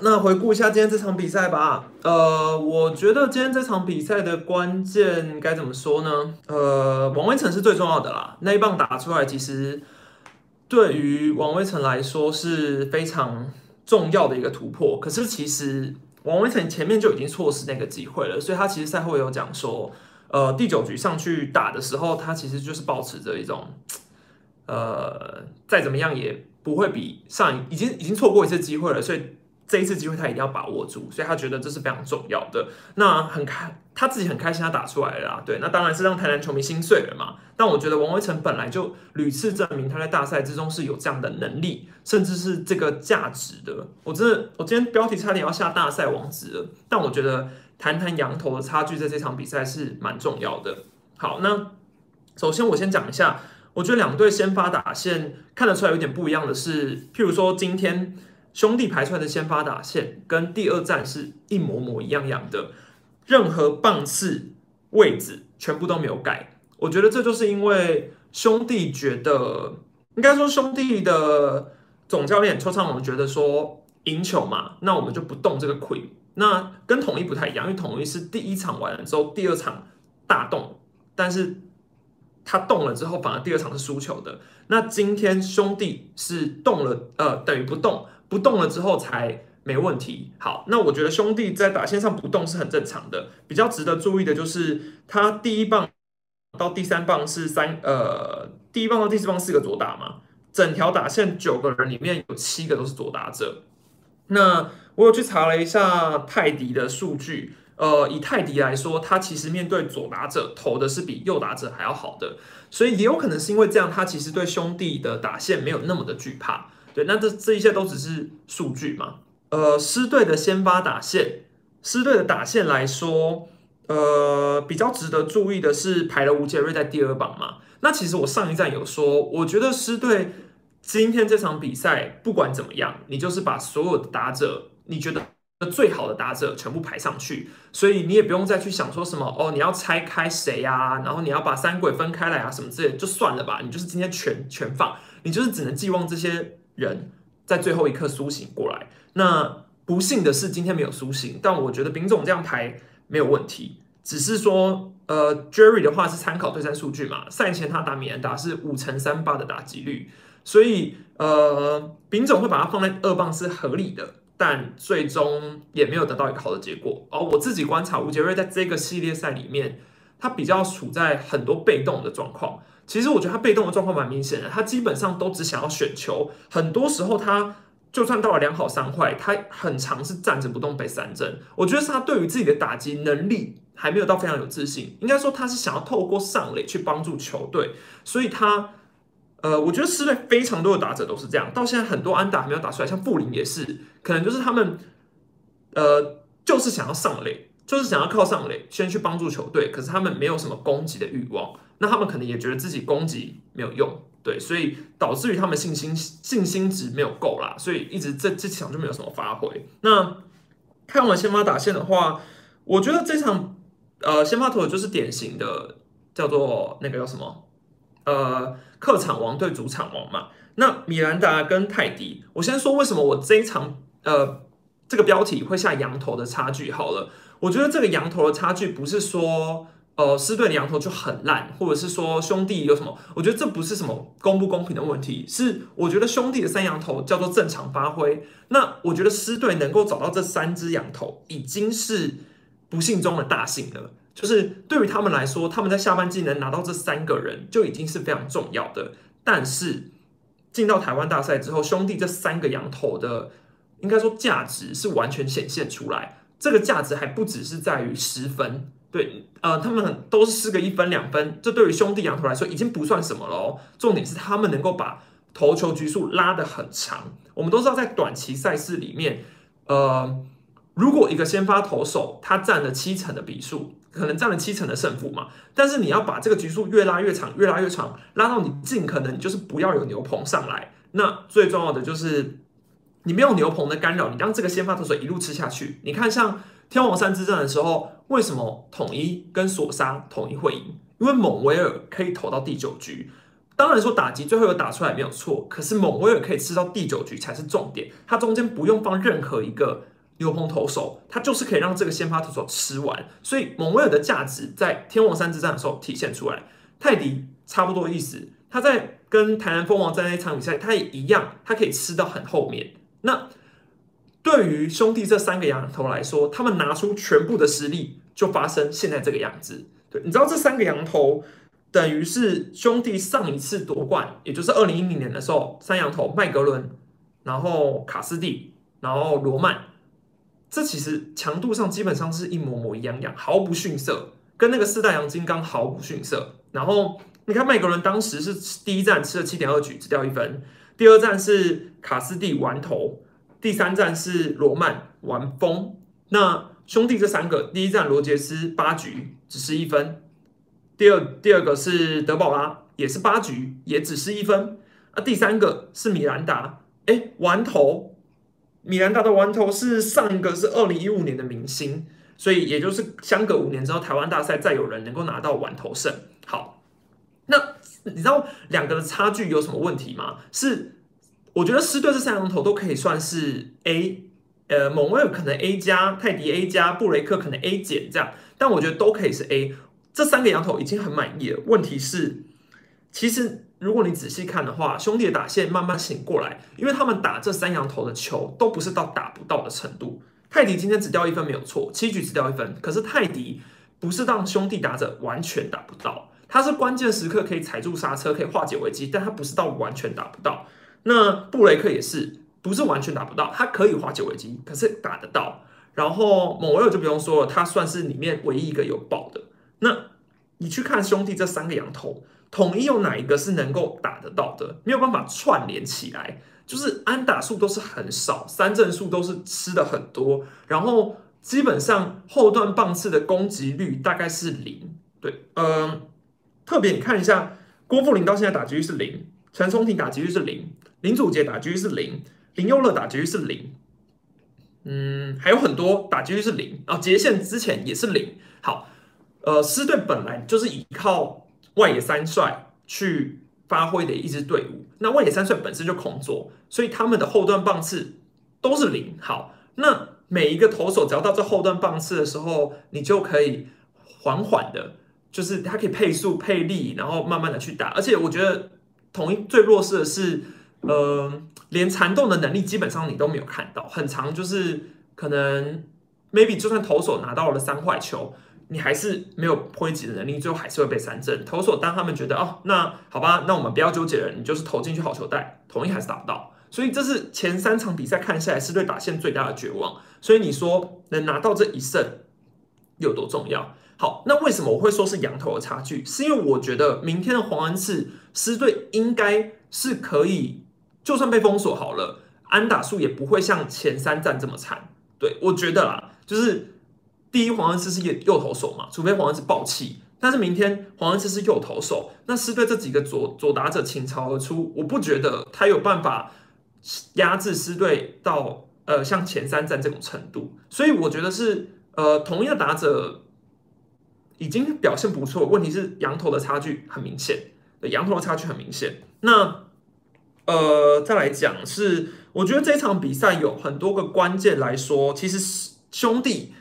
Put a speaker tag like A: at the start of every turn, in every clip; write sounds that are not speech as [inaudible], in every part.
A: 那回顾一下今天这场比赛吧。呃，我觉得今天这场比赛的关键该怎么说呢？呃，王威成是最重要的啦。那一棒打出来，其实对于王威成来说是非常重要的一个突破。可是其实王威成前面就已经错失那个机会了，所以他其实赛后有讲说，呃，第九局上去打的时候，他其实就是保持着一种，呃，再怎么样也不会比上已经已经错过一次机会了，所以。这一次机会他一定要把握住，所以他觉得这是非常重要的。那很开，他自己很开心，他打出来了。对，那当然是让台南球迷心碎了嘛。但我觉得王威成本来就屡次证明他在大赛之中是有这样的能力，甚至是这个价值的。我真的，我今天标题差点要下大赛王子了。但我觉得谈谈羊头的差距在这场比赛是蛮重要的。好，那首先我先讲一下，我觉得两队先发打线看得出来有点不一样的是，譬如说今天。兄弟排出来的先发打线跟第二站是一模模一样样的，任何棒次位置全部都没有改。我觉得这就是因为兄弟觉得，应该说兄弟的总教练邱昌龙觉得说赢球嘛，那我们就不动这个 queen。那跟统一不太一样，因为统一是第一场完了之后，第二场大动，但是他动了之后，反而第二场是输球的。那今天兄弟是动了，呃，等于不动。不动了之后才没问题。好，那我觉得兄弟在打线上不动是很正常的。比较值得注意的就是他第一棒到第三棒是三呃，第一棒到第四棒四个左打嘛，整条打线九个人里面有七个都是左打者。那我有去查了一下泰迪的数据，呃，以泰迪来说，他其实面对左打者投的是比右打者还要好的，所以也有可能是因为这样，他其实对兄弟的打线没有那么的惧怕。对，那这这一切都只是数据嘛？呃，狮队的先发打线，狮队的打线来说，呃，比较值得注意的是排了吴杰瑞在第二榜嘛。那其实我上一站有说，我觉得狮队今天这场比赛不管怎么样，你就是把所有的打者，你觉得最好的打者全部排上去，所以你也不用再去想说什么哦，你要拆开谁呀？然后你要把三鬼分开来啊，什么之类，就算了吧。你就是今天全全放，你就是只能寄望这些。人在最后一刻苏醒过来，那不幸的是今天没有苏醒，但我觉得丙总这样排没有问题，只是说，呃，Jerry 的话是参考对战数据嘛，赛前他打米兰达是五乘三八的打击率，所以呃，丙总会把它放在二棒是合理的，但最终也没有得到一个好的结果。而我自己观察吴杰瑞在这个系列赛里面，他比较处在很多被动的状况。其实我觉得他被动的状况蛮明显的，他基本上都只想要选球，很多时候他就算到了两好三坏，他很长是站着不动被三振。我觉得是他对于自己的打击能力还没有到非常有自信，应该说他是想要透过上垒去帮助球队，所以他呃，我觉得狮队非常多的打者都是这样，到现在很多安打还没有打出来，像布林也是，可能就是他们呃就是想要上垒，就是想要靠上垒先去帮助球队，可是他们没有什么攻击的欲望。那他们可能也觉得自己攻击没有用，对，所以导致于他们信心信心值没有够啦，所以一直这这场就没有什么发挥。那看完先发打线的话，我觉得这场呃先发投就是典型的叫做那个叫什么呃客场王对主场王嘛。那米兰达跟泰迪，我先说为什么我这一场呃这个标题会下羊头的差距好了，我觉得这个羊头的差距不是说。呃，狮队的羊头就很烂，或者是说兄弟有什么？我觉得这不是什么公不公平的问题，是我觉得兄弟的三羊头叫做正常发挥。那我觉得狮队能够找到这三只羊头，已经是不幸中的大幸了。就是对于他们来说，他们在下半季能拿到这三个人，就已经是非常重要的。但是进到台湾大赛之后，兄弟这三个羊头的，应该说价值是完全显现出来。这个价值还不只是在于十分。对，呃，他们都是四个一分两分，这对于兄弟羊头来说已经不算什么了。重点是他们能够把投球局数拉得很长。我们都知道，在短期赛事里面，呃，如果一个先发投手他占了七成的比数，可能占了七成的胜负嘛。但是你要把这个局数越拉越长，越拉越长，拉到你尽可能就是不要有牛棚上来。那最重要的就是你没有牛棚的干扰，你让这个先发投手一路吃下去。你看像。天王山之战的时候，为什么统一跟索沙统一会赢？因为蒙维尔可以投到第九局，当然说打击最后有打出来没有错，可是蒙威尔可以吃到第九局才是重点，他中间不用放任何一个牛棚投手，他就是可以让这个先发投手吃完，所以蒙威尔的价值在天王山之战的时候体现出来。泰迪差不多意思，他在跟台南蜂王在那场比赛，他也一样，他可以吃到很后面。那对于兄弟这三个羊头来说，他们拿出全部的实力，就发生现在这个样子。对，你知道这三个羊头等于是兄弟上一次夺冠，也就是二零一零年的时候，三羊头麦格伦，然后卡斯蒂，然后罗曼，这其实强度上基本上是一模模一样样，毫不逊色，跟那个四大洋金刚毫不逊色。然后你看麦格伦当时是第一站吃了七点二局，只掉一分；第二站是卡斯蒂完头，第三站是罗曼完封。那兄弟这三个，第一站罗杰斯八局只失一分，第二第二个是德保拉也是八局也只失一分，啊，第三个是米兰达，哎，玩头，米兰达的玩头是上一个是二零一五年的明星，所以也就是相隔五年之后，台湾大赛再有人能够拿到玩头胜。好，那你知道两个的差距有什么问题吗？是我觉得狮队这三羊头都可以算是 A。呃，蒙威尔可能 A 加，泰迪 A 加，布雷克可能 A 减这样，但我觉得都可以是 A。这三个羊头已经很满意了。问题是，其实如果你仔细看的话，兄弟的打线慢慢醒过来，因为他们打这三羊头的球都不是到打不到的程度。泰迪今天只掉一分没有错，七局只掉一分，可是泰迪不是让兄弟打者完全打不到，他是关键时刻可以踩住刹车，可以化解危机，但他不是到完全打不到。那布雷克也是。不是完全打不到，他可以化解危机，可是打得到。然后某维尔就不用说了，他算是里面唯一一个有爆的。那你去看兄弟这三个羊头，统一有哪一个是能够打得到的？没有办法串联起来，就是安打数都是很少，三振数都是吃的很多，然后基本上后段棒次的攻击率大概是零。对，嗯，特别你看一下，郭富林到现在打击率是零，陈松廷打击率是零，林祖杰打击率是零。林佑乐打击率是零，嗯，还有很多打击率是零啊。杰线之前也是零。好，呃，狮队本来就是依靠外野三帅去发挥的一支队伍。那外野三帅本身就空座，所以他们的后段棒次都是零。好，那每一个投手只要到这后段棒次的时候，你就可以缓缓的，就是他可以配速配力，然后慢慢的去打。而且我觉得统一最弱势的是。呃，连缠斗的能力基本上你都没有看到，很长就是可能 maybe 就算投手拿到了三坏球，你还是没有挥击的能力，最后还是会被三振。投手当他们觉得哦，那好吧，那我们不要纠结了，你就是投进去好球带，同一还是打不到。所以这是前三场比赛看下来是对打线最大的绝望。所以你说能拿到这一胜有多重要？好，那为什么我会说是羊头的差距？是因为我觉得明天的黄恩赐狮队应该是可以。就算被封锁好了，安打数也不会像前三战这么惨。对我觉得啦，就是第一黄恩赐是右投手嘛，除非黄恩赐爆气。但是明天黄恩赐是右投手，那狮队这几个左左打者倾巢而出，我不觉得他有办法压制狮队到呃像前三战这种程度。所以我觉得是呃同一个打者已经表现不错，问题是羊头的差距很明显，羊头的差距很明显。那呃，再来讲是，我觉得这场比赛有很多个关键来说，其实兄弟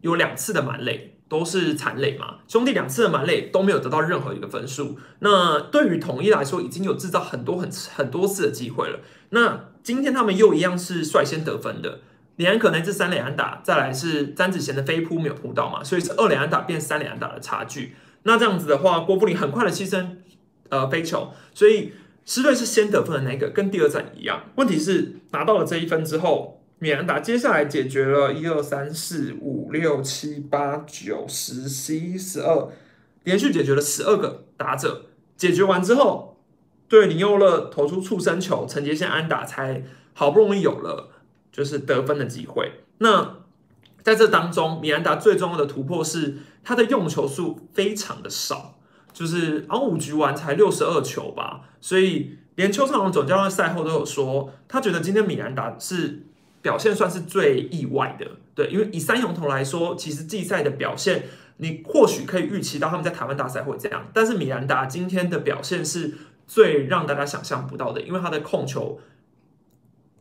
A: 有两次的满垒都是残垒嘛，兄弟两次的满垒都没有得到任何一个分数。那对于统一来说，已经有制造很多很很多次的机会了。那今天他们又一样是率先得分的，李安可能是三垒安打，再来是詹子贤的飞扑没有扑到嘛，所以是二垒安打变三垒安打的差距。那这样子的话，郭布林很快的牺牲呃飞球，所以。狮队是先得分的那个，跟第二战一样。问题是拿到了这一分之后，米兰达接下来解决了一二三四五六七八九十十一十二，连续解决了十二个打者。解决完之后，对林佑乐投出触身球，陈杰宪安打才好不容易有了就是得分的机会。那在这当中，米兰达最重要的突破是他的用球数非常的少。就是然后五局完才六十二球吧，所以连邱长龙总教练赛后都有说，他觉得今天米兰达是表现算是最意外的。对，因为以三勇头来说，其实季赛的表现，你或许可以预期到他们在台湾大赛会这样，但是米兰达今天的表现是最让大家想象不到的，因为他的控球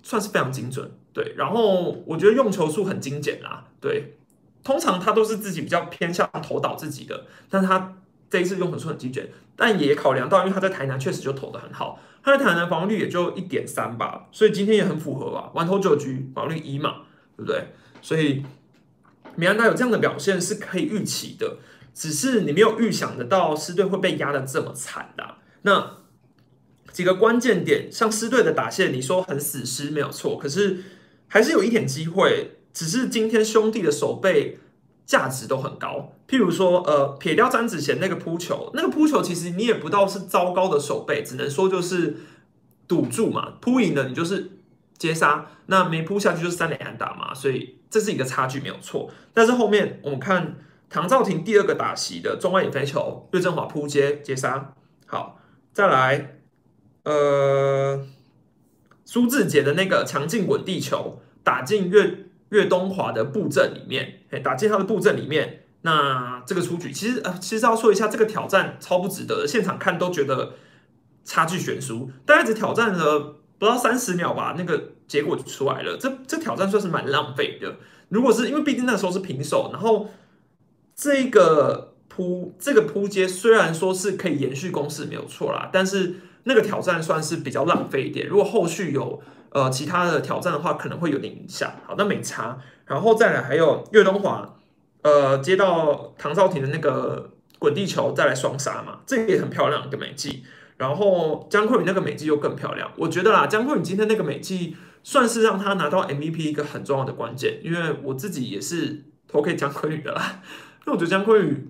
A: 算是非常精准，对。然后我觉得用球数很精简啦，对。通常他都是自己比较偏向投倒自己的，但他这一次用球数很精简，但也考量到，因为他在台南确实就投的很好，他在台南防御率也就一点三吧，所以今天也很符合吧，完投九局，防御一嘛，对不对？所以米安达有这样的表现是可以预期的，只是你没有预想得到狮队会被压的这么惨的。那几个关键点，像狮队的打线，你说很死尸没有错，可是还是有一点机会。只是今天兄弟的手背价值都很高，譬如说，呃，撇掉詹子贤那个扑球，那个扑球其实你也不到是糟糕的手背，只能说就是赌注嘛，扑赢了你就是接杀，那没扑下去就是三连安打嘛，所以这是一个差距没有错。但是后面我们看唐兆廷第二个打席的中外野飞球，岳振华扑接接杀，好，再来。呃，苏志杰的那个强劲滚地球打进岳岳东华的布阵里面，哎，打进他的布阵里面，那这个出局，其实呃，其实要说一下，这个挑战超不值得的，现场看都觉得差距悬殊，大概只挑战了不到三十秒吧，那个结果就出来了，这这挑战算是蛮浪费的。如果是因为毕竟那时候是平手，然后这个扑这个扑接虽然说是可以延续攻势没有错啦，但是。那个挑战算是比较浪费一点，如果后续有呃其他的挑战的话，可能会有点影响。好，那没差。然后再来还有岳东华，呃，接到唐少廷的那个滚地球，再来双杀嘛，这个也很漂亮一个美技。然后江坤宇那个美技又更漂亮，我觉得啦，江坤宇今天那个美技算是让他拿到 MVP 一个很重要的关键，因为我自己也是投给江坤宇的啦，[laughs] 因为我觉得江坤宇，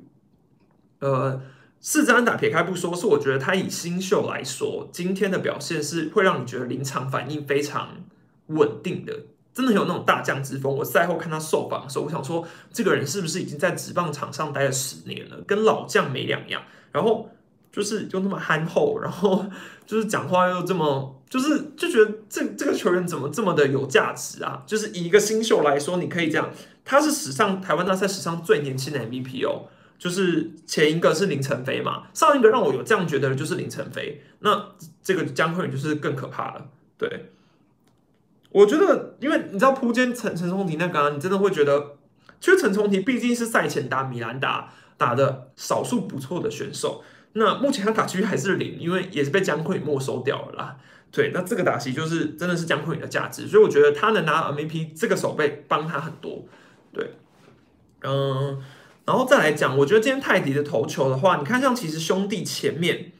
A: 呃。四支安打撇开不说，是我觉得他以新秀来说，今天的表现是会让你觉得临场反应非常稳定的，真的有那种大将之风。我赛后看他受访的时候，我想说，这个人是不是已经在职棒场上待了十年了，跟老将没两样。然后就是就那么憨厚，然后就是讲话又这么，就是就觉得这这个球员怎么这么的有价值啊？就是以一个新秀来说，你可以这样，他是史上台湾大赛史上最年轻的 MVP 哦。就是前一个是林晨飞嘛，上一个让我有这样觉得的就是林晨飞，那这个江坤宇就是更可怕了。对，我觉得，因为你知道扑街陈陈松提那个，你真的会觉得，其实陈松提毕竟是赛前打米兰打打的少数不错的选手，那目前他打区还是零，因为也是被江坤宇没收掉了啦。对，那这个打席就是真的是江坤宇的价值，所以我觉得他能拿 MVP 这个手背帮他很多。对，嗯。然后再来讲，我觉得今天泰迪的投球的话，你看像其实兄弟前面，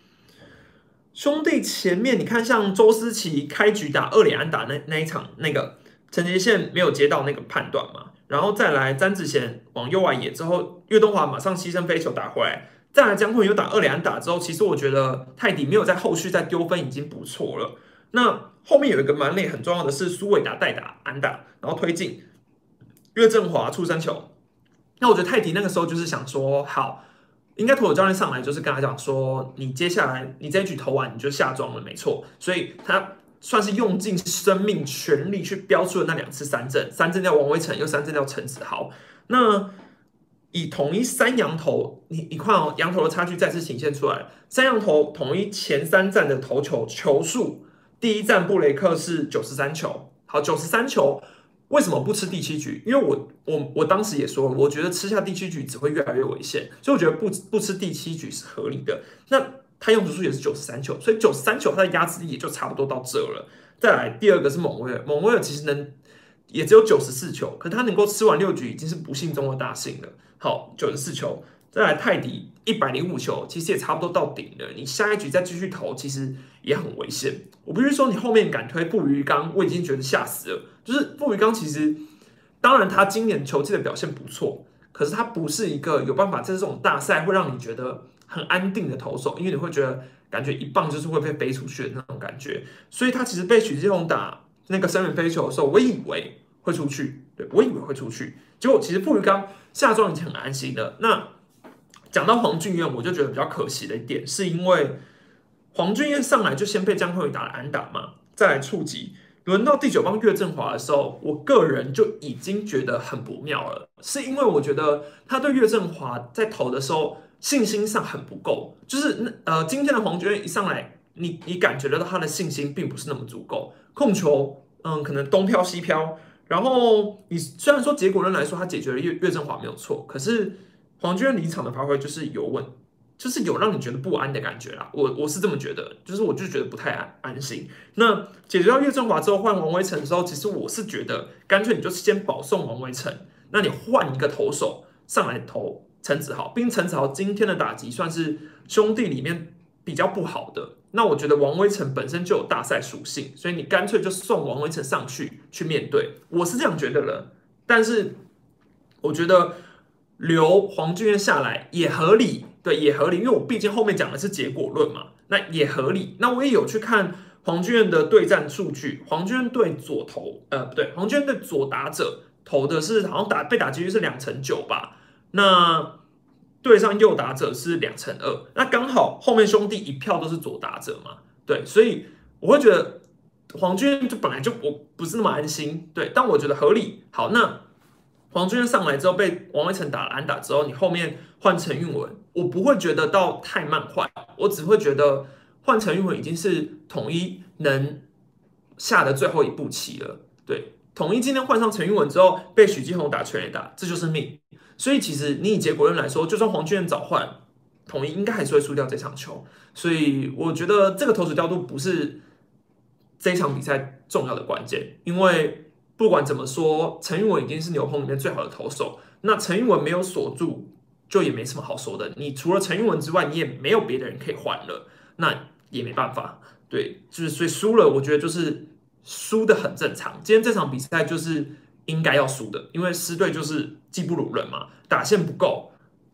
A: 兄弟前面，你看像周思齐开局打二连安打那那一场，那个陈杰宪没有接到那个判断嘛，然后再来詹子贤往右外野之后，岳东华马上牺牲飞球打回来，再来江坤又打二连安打之后，其实我觉得泰迪没有在后续再丢分已经不错了。那后面有一个蛮累很重要的是苏伟达代打安打，然后推进岳振华出三球。那我觉得泰迪那个时候就是想说，好，应该投手教练上来就是跟他讲说，你接下来你这一局投完你就下庄了，没错。所以他算是用尽生命全力去标出了那两次三振，三振掉王威成，又三振掉陈子豪。那以统一三羊头，你你看哦，羊头的差距再次显现出来。三羊头统一前三站的投球球数，第一站布雷克是九十三球，好，九十三球。为什么不吃第七局？因为我我我当时也说了，我觉得吃下第七局只会越来越危险，所以我觉得不不吃第七局是合理的。那他用球数也是九十三球，所以九十三球他的压制力也就差不多到这了。再来第二个是蒙威尔，蒙威尔其实能也只有九十四球，可他能够吃完六局已经是不幸中的大幸了。好，九十四球。再来泰迪一百零五球，其实也差不多到顶了。你下一局再继续投，其实也很危险。我不是说你后面敢推布鱼缸，我已经觉得吓死了。就是布鱼缸其实，当然他今年球季的表现不错，可是他不是一个有办法在这种大赛会让你觉得很安定的投手，因为你会觉得感觉一棒就是会被飞出去的那种感觉。所以他其实被许志宏打那个三元飞球的时候，我以为会出去，对我以为会出去，结果其实布鱼缸下庄已经很安心了。那讲到黄俊彦，我就觉得比较可惜的一点，是因为黄俊彦上来就先被江坤宇打了安打嘛，再来触及，轮到第九棒岳振华的时候，我个人就已经觉得很不妙了，是因为我觉得他对岳振华在投的时候信心上很不够，就是那呃今天的黄娟一上来你你感觉得到他的信心并不是那么足够，控球嗯可能东飘西飘，然后你虽然说结果论来说他解决了岳岳振华没有错，可是黄娟离场的发挥就是有问。就是有让你觉得不安的感觉啦，我我是这么觉得，就是我就觉得不太安安心。那解决掉岳振华之后换王威成的时候，其实我是觉得干脆你就先保送王威成，那你换一个投手上来投陈子豪，并陈子豪今天的打击算是兄弟里面比较不好的。那我觉得王威成本身就有大赛属性，所以你干脆就送王威成上去去面对，我是这样觉得了。但是我觉得留黄俊彦下来也合理。对，也合理，因为我毕竟后面讲的是结果论嘛，那也合理。那我也有去看黄俊彦的对战数据，黄俊彦对左投，呃，不对，黄俊彦对左打者投的是好像打被打几率是两成九吧，那对上右打者是两成二，那刚好后面兄弟一票都是左打者嘛，对，所以我会觉得黄俊彦就本来就我不是那么安心，对，但我觉得合理。好，那。黄俊上来之后被王威成打了安打之后，你后面换陈运文，我不会觉得到太慢换，我只会觉得换陈玉文已经是统一能下的最后一步棋了。对，统一今天换上陈玉文之后，被许继宏打全垒打，这就是命。所以其实你以结果论来说，就算黄俊早换，统一应该还是会输掉这场球。所以我觉得这个投手调度不是这场比赛重要的关键，因为。不管怎么说，陈玉文已经是牛棚里面最好的投手。那陈玉文没有锁住，就也没什么好说的。你除了陈玉文之外，你也没有别的人可以换了，那也没办法。对，就是所以输了，我觉得就是输的很正常。今天这场比赛就是应该要输的，因为狮队就是技不如人嘛，打线不够，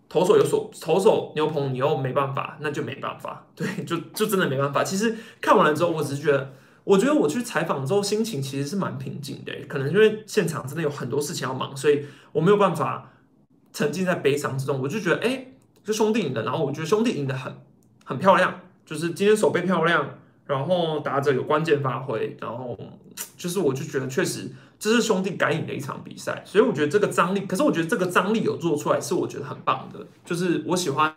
A: 投手有所投手牛棚你又没办法，那就没办法。对，就就真的没办法。其实看完了之后，我只是觉得。我觉得我去采访之后，心情其实是蛮平静的。可能因为现场真的有很多事情要忙，所以我没有办法沉浸在悲伤之中。我就觉得，哎，是兄弟赢的，然后我觉得兄弟赢的很很漂亮，就是今天手背漂亮，然后打者有关键发挥，然后 [tsk] 就是我就觉得确实这是兄弟该赢的一场比赛。所以我觉得这个张力，可是我觉得这个张力有做出来，是我觉得很棒的。就是我喜欢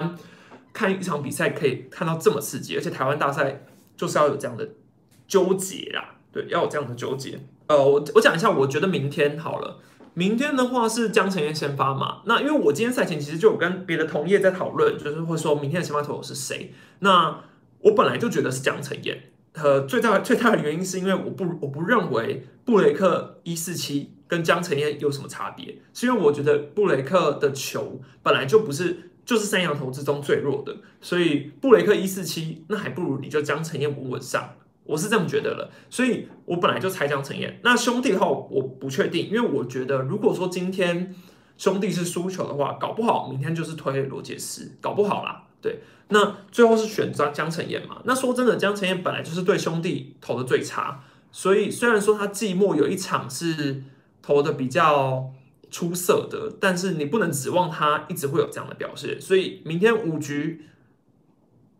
A: 看一场比赛可以看到这么刺激，而且台湾大赛就是要有这样的。纠结啦，对，要有这样的纠结。呃，我我讲一下，我觉得明天好了。明天的话是江晨燕先发嘛？那因为我今天赛前其实就有跟别的同业在讨论，就是会说明天的先发投手是谁。那我本来就觉得是江晨燕。呃，最大最大的原因是因为我不我不认为布雷克一四七跟江晨燕有什么差别，是因为我觉得布雷克的球本来就不是就是三洋投之中最弱的，所以布雷克一四七那还不如你就江晨燕稳稳上。我是这么觉得了，所以我本来就猜江晨燕。那兄弟的话，我不确定，因为我觉得如果说今天兄弟是输球的话，搞不好明天就是推罗杰斯，搞不好啦。对，那最后是选张江晨燕嘛？那说真的，江晨燕本来就是对兄弟投的最差，所以虽然说他季末有一场是投的比较出色的，但是你不能指望他一直会有这样的表现。所以明天五局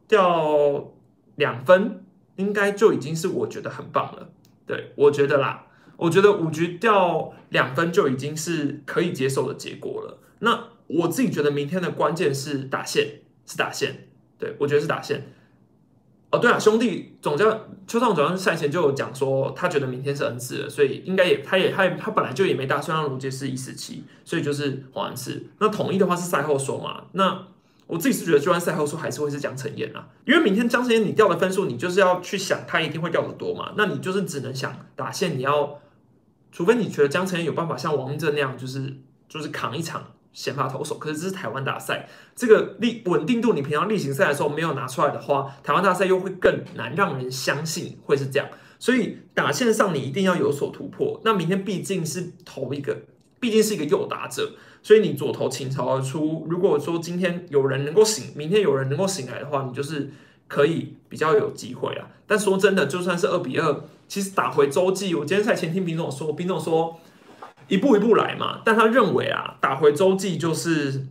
A: 掉两分。应该就已经是我觉得很棒了，对我觉得啦，我觉得五局掉两分就已经是可以接受的结果了。那我自己觉得明天的关键是打线，是打线，对我觉得是打线。哦，对啊，兄弟总教邱尚总赛前就有讲说，他觉得明天是 N 次了，所以应该也他也他也他本来就也没打算让卢杰是一四七，所以就是黄恩赐。那统一的话是赛后说嘛，那。我自己是觉得，就算赛后说还是会是江晨燕啊，因为明天江晨燕你掉的分数，你就是要去想他一定会掉的多嘛，那你就是只能想打线，你要，除非你觉得江晨燕有办法像王正那样，就是就是扛一场先发投手，可是这是台湾大赛，这个力稳定度你平常例行赛的时候没有拿出来的话，台湾大赛又会更难让人相信会是这样，所以打线上你一定要有所突破。那明天毕竟是投一个，毕竟是一个右打者。所以你左头倾巢而出。如果说今天有人能够醒，明天有人能够醒来的话，你就是可以比较有机会啊。但说真的，就算是二比二，其实打回洲际，我今天赛前听兵总说，兵总说一步一步来嘛。但他认为啊，打回洲际就是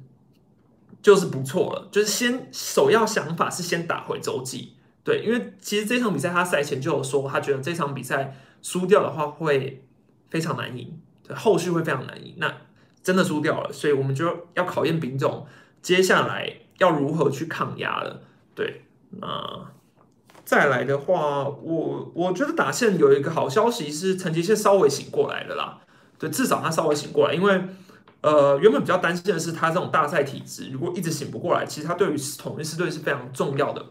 A: 就是不错了，就是先首要想法是先打回洲际。对，因为其实这场比赛他赛前就有说，他觉得这场比赛输掉的话会非常难赢，后续会非常难赢。那真的输掉了，所以我们就要考验丙总接下来要如何去抗压了。对，那再来的话，我我觉得打线有一个好消息是陈杰宪稍微醒过来了啦，对，至少他稍微醒过来，因为呃原本比较担心的是他这种大赛体质，如果一直醒不过来，其实他对于统一狮队是非常重要的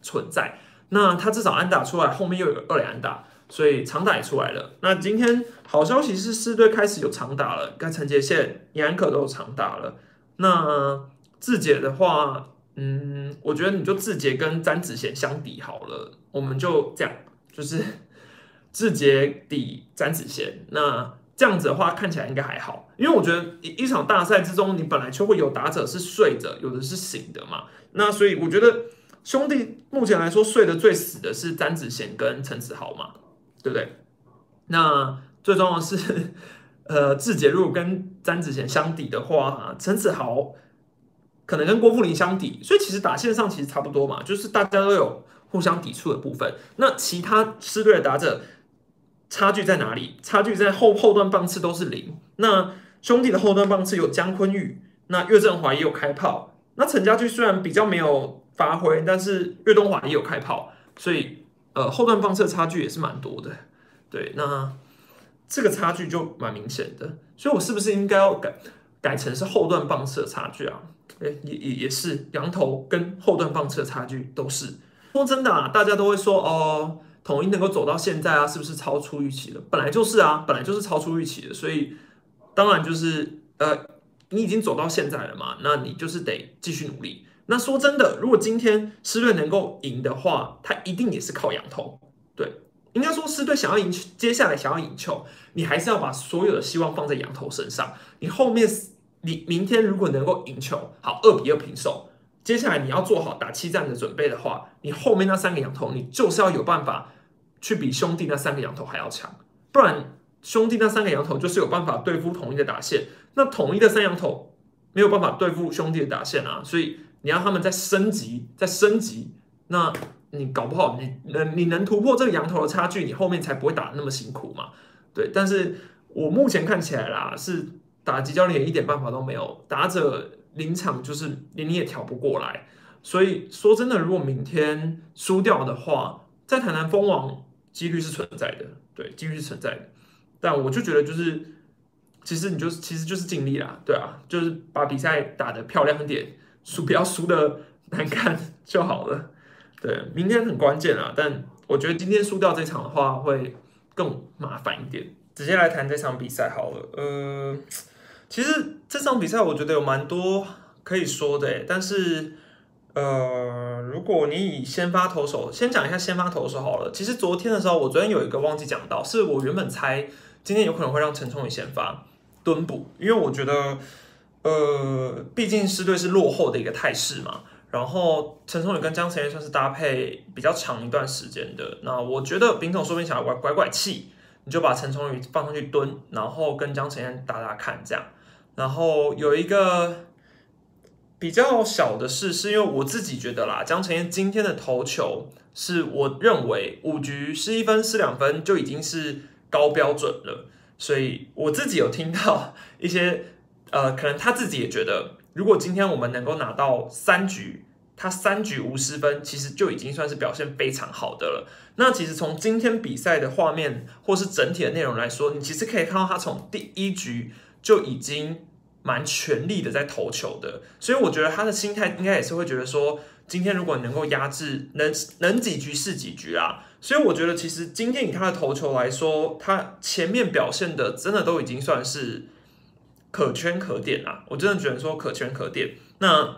A: 存在。那他至少安打出来，后面又有二垒安打，所以长打也出来了。那今天好消息是四队开始有长打了，跟陈杰宪、严可都有长打了。那志杰的话。嗯，我觉得你就志杰跟詹子贤相比好了，我们就这样，就是志杰抵詹子贤。那这样子的话看起来应该还好，因为我觉得一一场大赛之中，你本来就会有打者是睡着，有的是醒的嘛。那所以我觉得兄弟目前来说睡得最死的是詹子贤跟陈子豪嘛，对不对？那最重要的是，呃，志杰如果跟詹子贤相抵的话，陈子豪。可能跟郭富林相抵，所以其实打线上其实差不多嘛，就是大家都有互相抵触的部分。那其他狮队的打者差距在哪里？差距在后后段棒次都是零。那兄弟的后段棒次有姜坤玉，那岳振华也有开炮。那陈家驹虽然比较没有发挥，但是岳东华也有开炮，所以呃后段棒次的差距也是蛮多的。对，那这个差距就蛮明显的。所以我是不是应该要改改成是后段棒次的差距啊？哎，也也也是，羊头跟后段棒次的差距都是。说真的啊，大家都会说哦，统一能够走到现在啊，是不是超出预期了？本来就是啊，本来就是超出预期的，所以当然就是呃，你已经走到现在了嘛，那你就是得继续努力。那说真的，如果今天狮队能够赢的话，他一定也是靠羊头。对，应该说狮队想要赢，接下来想要赢球，你还是要把所有的希望放在羊头身上。你后面。你明天如果能够赢球，好二比二平手，接下来你要做好打七战的准备的话，你后面那三个羊头，你就是要有办法去比兄弟那三个羊头还要强，不然兄弟那三个羊头就是有办法对付统一的打线，那统一的三羊头没有办法对付兄弟的打线啊，所以你要他们再升级，再升级，那你搞不好你能你能突破这个羊头的差距，你后面才不会打那么辛苦嘛，对，但是我目前看起来啦是。打击教练一点办法都没有，打者临场就是连你也调不过来，所以说真的，如果明天输掉的话，在台南封王几率是存在的，对，几率是存在的。但我就觉得就是，其实你就是其实就是尽力啦，对啊，就是把比赛打得漂亮一点，输不要输的难看 [laughs] 就好了。对，明天很关键啊，但我觉得今天输掉这场的话会更麻烦一点。直接来谈这场比赛好了，呃。其实这场比赛我觉得有蛮多可以说的，但是呃，如果你以先发投手先讲一下先发投手好了。其实昨天的时候，我昨天有一个忘记讲到，是我原本猜今天有可能会让陈冲宇先发蹲补，因为我觉得呃，毕竟狮队是落后的一个态势嘛。然后陈冲宇跟江晨燕算是搭配比较长一段时间的，那我觉得丙总说不定想要拐拐拐气，你就把陈冲宇放上去蹲，然后跟江晨燕打打看这样。然后有一个比较小的事，是因为我自己觉得啦，江晨燕今天的投球是我认为五局失一分失两分就已经是高标准了，所以我自己有听到一些呃，可能他自己也觉得，如果今天我们能够拿到三局，他三局无失分，其实就已经算是表现非常好的了。那其实从今天比赛的画面或是整体的内容来说，你其实可以看到他从第一局。就已经蛮全力的在投球的，所以我觉得他的心态应该也是会觉得说，今天如果能够压制，能能几局是几局啊。所以我觉得其实今天以他的投球来说，他前面表现的真的都已经算是可圈可点啊。我真的觉得说可圈可点。那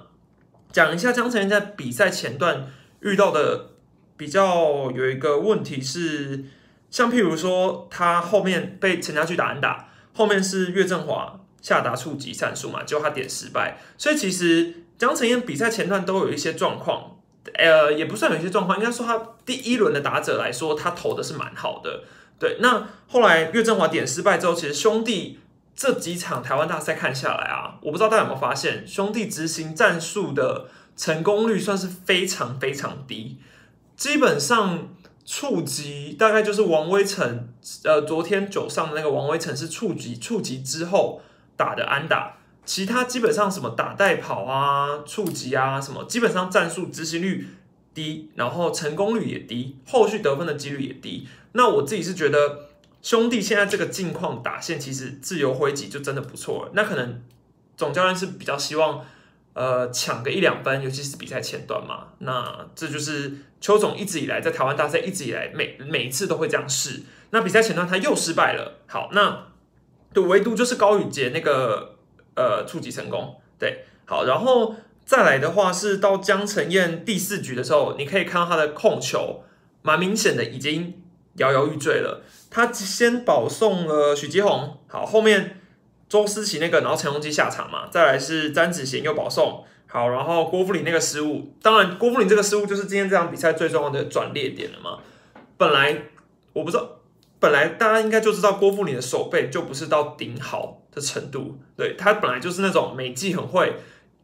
A: 讲一下江晨在比赛前段遇到的比较有一个问题是，像譬如说他后面被陈家驹打安打。后面是岳振华下达触及战术嘛，结果他点失败，所以其实江晨燕比赛前段都有一些状况，呃，也不算有一些状况，应该说他第一轮的打者来说，他投的是蛮好的。对，那后来岳振华点失败之后，其实兄弟这几场台湾大赛看下来啊，我不知道大家有没有发现，兄弟执行战术的成功率算是非常非常低，基本上。触及大概就是王威成，呃，昨天九上的那个王威成是触及触及之后打的安打，其他基本上什么打带跑啊、触及啊什么，基本上战术执行率低，然后成功率也低，后续得分的几率也低。那我自己是觉得兄弟现在这个境况打线其实自由挥击就真的不错了。那可能总教练是比较希望呃抢个一两分，尤其是比赛前段嘛。那这就是邱总一直以来在台湾大赛一直以来每每一次都会这样试。那比赛前段他又失败了。好，那对唯独就是高宇杰那个呃触及成功。对，好，然后。再来的话是到江晨燕第四局的时候，你可以看到他的控球蛮明显的，已经摇摇欲坠了。他先保送了许基宏，好，后面周思齐那个，然后陈荣基下场嘛。再来是詹子贤又保送，好，然后郭富林那个失误，当然郭富林这个失误就是今天这场比赛最重要的转捩点了嘛。本来我不知道，本来大家应该就知道郭富林的手背就不是到顶好的程度，对他本来就是那种美技很会。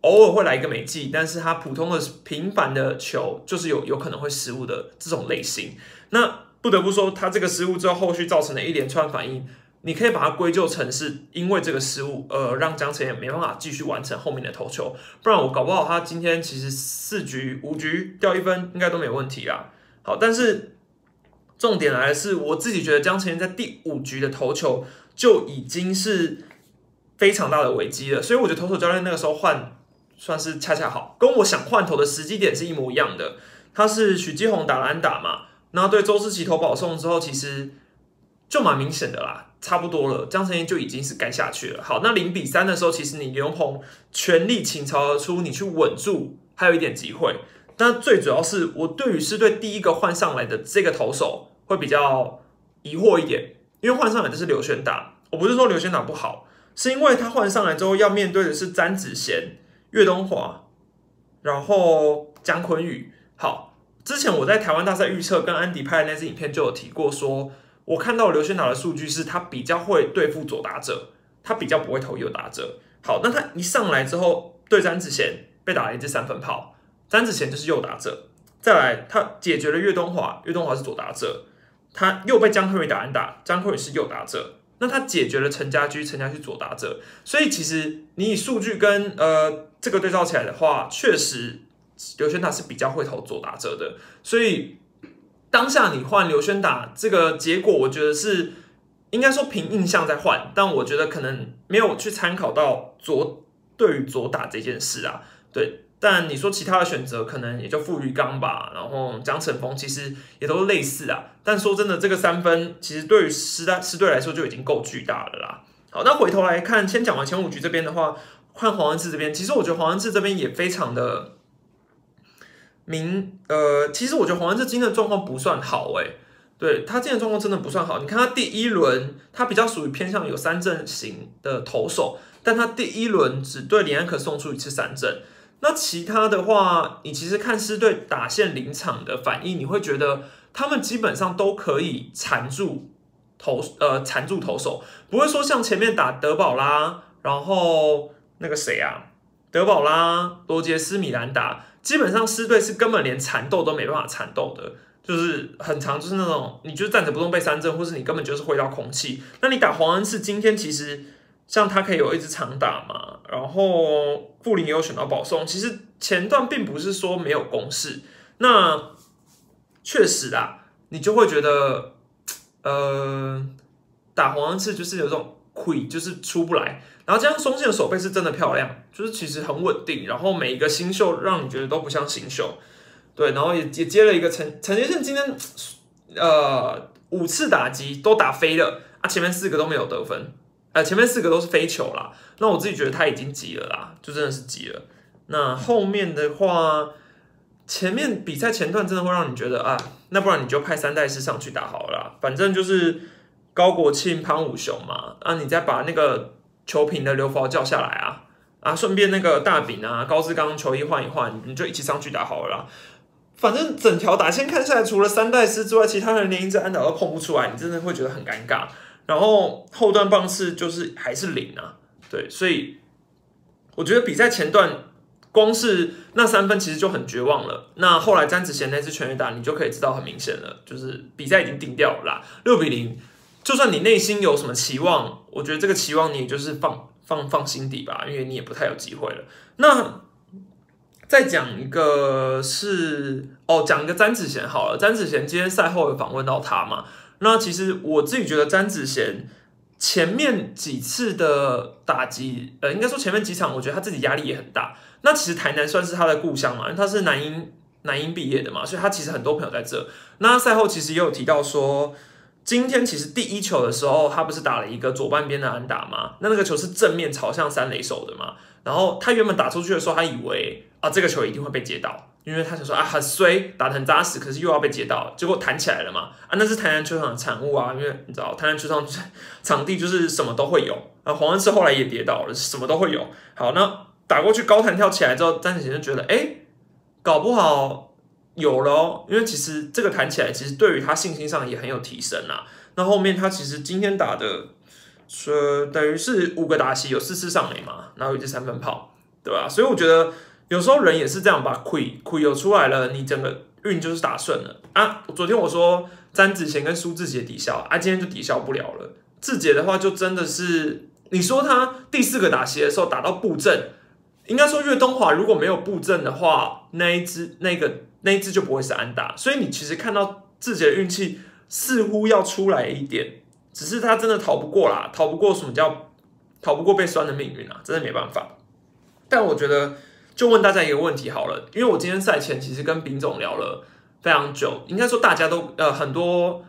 A: 偶尔会来一个美技，但是他普通的平凡的球就是有有可能会失误的这种类型。那不得不说，他这个失误之后后续造成的一连串反应，你可以把它归咎成是因为这个失误，呃，让江晨也没办法继续完成后面的投球。不然我搞不好他今天其实四局五局掉一分应该都没问题啊。好，但是重点来的是，我自己觉得江晨在第五局的投球就已经是非常大的危机了，所以我觉得投手教练那个时候换。算是恰恰好，跟我想换投的时机点是一模一样的。他是许继宏打安打嘛，那对周思琪投保送之后，其实就蛮明显的啦，差不多了。江承彦就已经是该下去了。好，那零比三的时候，其实你刘鹏全力倾巢而出，你去稳住，还有一点机会。那最主要是我对于是对第一个换上来的这个投手会比较疑惑一点，因为换上来的是刘轩打，我不是说刘轩打不好，是因为他换上来之后要面对的是詹子贤。岳东华，然后姜昆宇。好，之前我在台湾大赛预测跟安迪拍的那支影片就有提过，说我看到刘轩达的数据是他比较会对付左打者，他比较不会投右打者。好，那他一上来之后对詹子贤被打了一支三分炮，詹子贤就是右打者。再来，他解决了岳东华，岳东华是左打者，他又被姜昆宇打安打，姜昆宇是右打者。那他解决了陈家驹，陈家驹左打者，所以其实你以数据跟呃这个对照起来的话，确实刘轩达是比较会投左打者的。所以当下你换刘轩达这个结果，我觉得是应该说凭印象在换，但我觉得可能没有去参考到左对于左打这件事啊，对。但你说其他的选择可能也就傅玉刚吧，然后江晨峰其实也都类似啊。但说真的，这个三分其实对于师大师队来说就已经够巨大了啦。好，那回头来看，先讲完前五局这边的话，换黄恩赐这边，其实我觉得黄恩赐这边也非常的明。呃，其实我觉得黄恩赐今天的状况不算好诶，对他今天状况真的不算好。你看他第一轮，他比较属于偏向有三阵型的投手，但他第一轮只对李安可送出一次三振。那其他的话，你其实看狮队打线临场的反应，你会觉得他们基本上都可以缠住投呃缠住投手，不会说像前面打德保拉，然后那个谁啊，德保拉、罗杰斯、米兰达，基本上狮队是根本连缠斗都没办法缠斗的，就是很长，就是那种你就站着不动被三振，或是你根本就是挥到空气。那你打黄恩赐，今天其实。像他可以有一支长打嘛，然后布林也有选到保送，其实前段并不是说没有攻势，那确实啊，你就会觉得，呃，打黄恩赐就是有种亏，就是出不来，然后这样松信的手背是真的漂亮，就是其实很稳定，然后每一个新秀让你觉得都不像新秀，对，然后也也接了一个陈陈杰胜今天，呃，五次打击都打飞了。啊，前面四个都没有得分。呃，前面四个都是飞球啦，那我自己觉得他已经急了啦，就真的是急了。那后面的话，前面比赛前段真的会让你觉得啊，那不然你就派三代师上去打好了，反正就是高国庆、潘武雄嘛，啊，你再把那个球评的刘福叫下来啊，啊，顺便那个大饼啊、高志刚球衣换一换，你就一起上去打好了。反正整条打线看下来，除了三代师之外，其他人连一支安打都碰不出来，你真的会觉得很尴尬。然后后段棒次就是还是零啊，对，所以我觉得比赛前段光是那三分其实就很绝望了。那后来詹子贤那次全垒打，你就可以知道很明显了，就是比赛已经定掉了啦，六比零。就算你内心有什么期望，我觉得这个期望你也就是放放放心底吧，因为你也不太有机会了。那再讲一个是哦，讲一个詹子贤好了。詹子贤今天赛后有访问到他嘛？那其实我自己觉得詹子贤前面几次的打击，呃，应该说前面几场，我觉得他自己压力也很大。那其实台南算是他的故乡嘛，因为他是南英南英毕业的嘛，所以他其实很多朋友在这。那赛后其实也有提到说，今天其实第一球的时候，他不是打了一个左半边的安打吗？那那个球是正面朝向三垒手的嘛？然后他原本打出去的时候，他以为。啊，这个球一定会被接到，因为他想说啊，很衰，打得很扎实，可是又要被接到，结果弹起来了嘛。啊，那是台南球场的产物啊，因为你知道，台南球场场地就是什么都会有。啊，黄恩赐后来也跌倒了，什么都会有。好，那打过去高弹跳起来之后，张子贤就觉得，哎，搞不好有了，因为其实这个弹起来，其实对于他信心上也很有提升啊。那后面他其实今天打的，说等于是五个打席有四次上垒嘛，然后一支三分炮，对吧？所以我觉得。有时候人也是这样吧，亏亏有出来了，你整个运就是打顺了啊。昨天我说詹子贤跟苏志杰抵消啊，今天就抵消不了了。志杰的话就真的是，你说他第四个打斜的时候打到布阵，应该说岳东华如果没有布阵的话，那一只那个那一只就不会是安打。所以你其实看到自己的运气似乎要出来一点，只是他真的逃不过啦，逃不过什么叫逃不过被酸的命运啊，真的没办法。但我觉得。就问大家一个问题好了，因为我今天赛前其实跟丙总聊了非常久，应该说大家都呃很多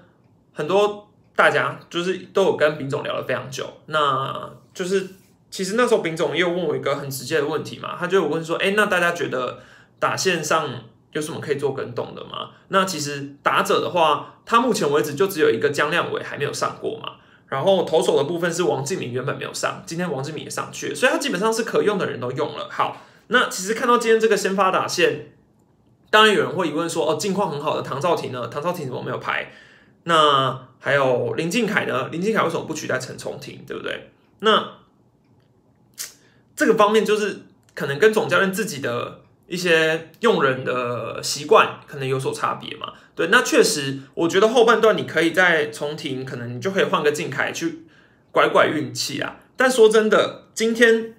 A: 很多大家就是都有跟丙总聊了非常久，那就是其实那时候丙总也有问我一个很直接的问题嘛，他就有问说，哎，那大家觉得打线上有什么可以做跟动的吗？那其实打者的话，他目前为止就只有一个江亮伟还没有上过嘛，然后投手的部分是王敬明原本没有上，今天王敬明也上去了，所以他基本上是可用的人都用了，好。那其实看到今天这个先发打线，当然有人会疑问说：“哦，近况很好的唐兆廷呢？唐兆廷怎么没有排？那还有林敬凯呢？林敬凯为什么不取代陈崇廷？对不对？那这个方面就是可能跟总教练自己的一些用人的习惯可能有所差别嘛？对，那确实，我觉得后半段你可以在重庭，可能你就可以换个敬凯去拐拐运气啊。但说真的，今天。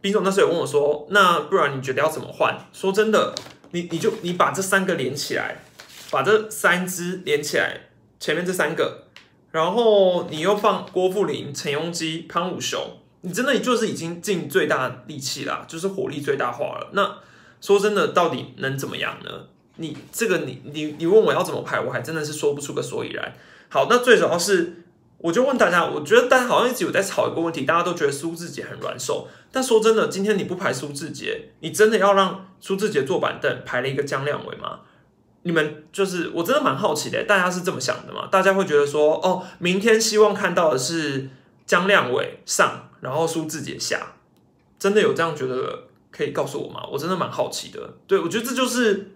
A: 斌总那时候有问我说：“那不然你觉得要怎么换？”说真的，你你就你把这三个连起来，把这三支连起来，前面这三个，然后你又放郭富林、陈庸基、康武雄，你真的就是已经尽最大力气啦，就是火力最大化了。那说真的，到底能怎么样呢？你这个你你你问我要怎么排，我还真的是说不出个所以然。好，那最主要是。我就问大家，我觉得大家好像一直有在吵一个问题，大家都觉得苏志杰很软手，但说真的，今天你不排苏志杰，你真的要让苏志杰坐板凳排了一个江亮伟吗？你们就是我真的蛮好奇的，大家是这么想的吗？大家会觉得说，哦，明天希望看到的是江亮伟上，然后苏志杰下，真的有这样觉得可以告诉我吗？我真的蛮好奇的。对我觉得这就是，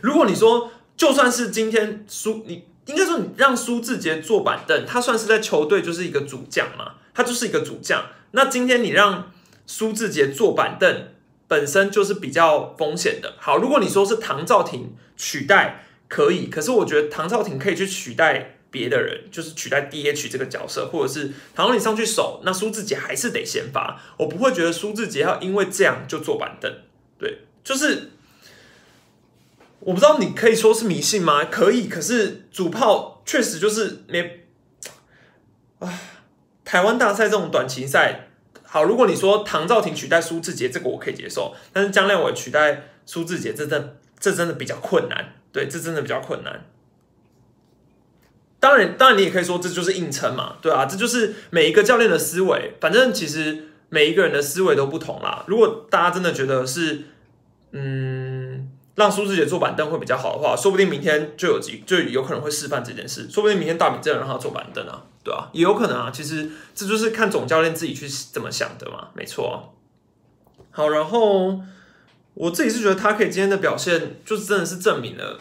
A: 如果你说就算是今天苏你。应该说，你让苏志杰坐板凳，他算是在球队就是一个主将嘛，他就是一个主将。那今天你让苏志杰坐板凳，本身就是比较风险的。好，如果你说是唐兆廷取代可以，可是我觉得唐兆廷可以去取代别的人，就是取代 DH 这个角色，或者是唐兆廷上去守，那苏志杰还是得先发。我不会觉得苏志杰要因为这样就坐板凳，对，就是。我不知道你可以说是迷信吗？可以，可是主炮确实就是没，啊，台湾大赛这种短期赛，好，如果你说唐兆廷取代苏志杰，这个我可以接受，但是江亮伟取代苏志杰，这真这真的比较困难，对，这真的比较困难。当然，当然你也可以说这就是硬撑嘛，对啊，这就是每一个教练的思维，反正其实每一个人的思维都不同啦。如果大家真的觉得是，嗯。让苏志杰坐板凳会比较好的话，说不定明天就有机，就有可能会示范这件事。说不定明天大比真的让他坐板凳啊，对啊，也有可能啊。其实这就是看总教练自己去怎么想的嘛，没错。好，然后我自己是觉得他可以今天的表现，就是真的是证明了，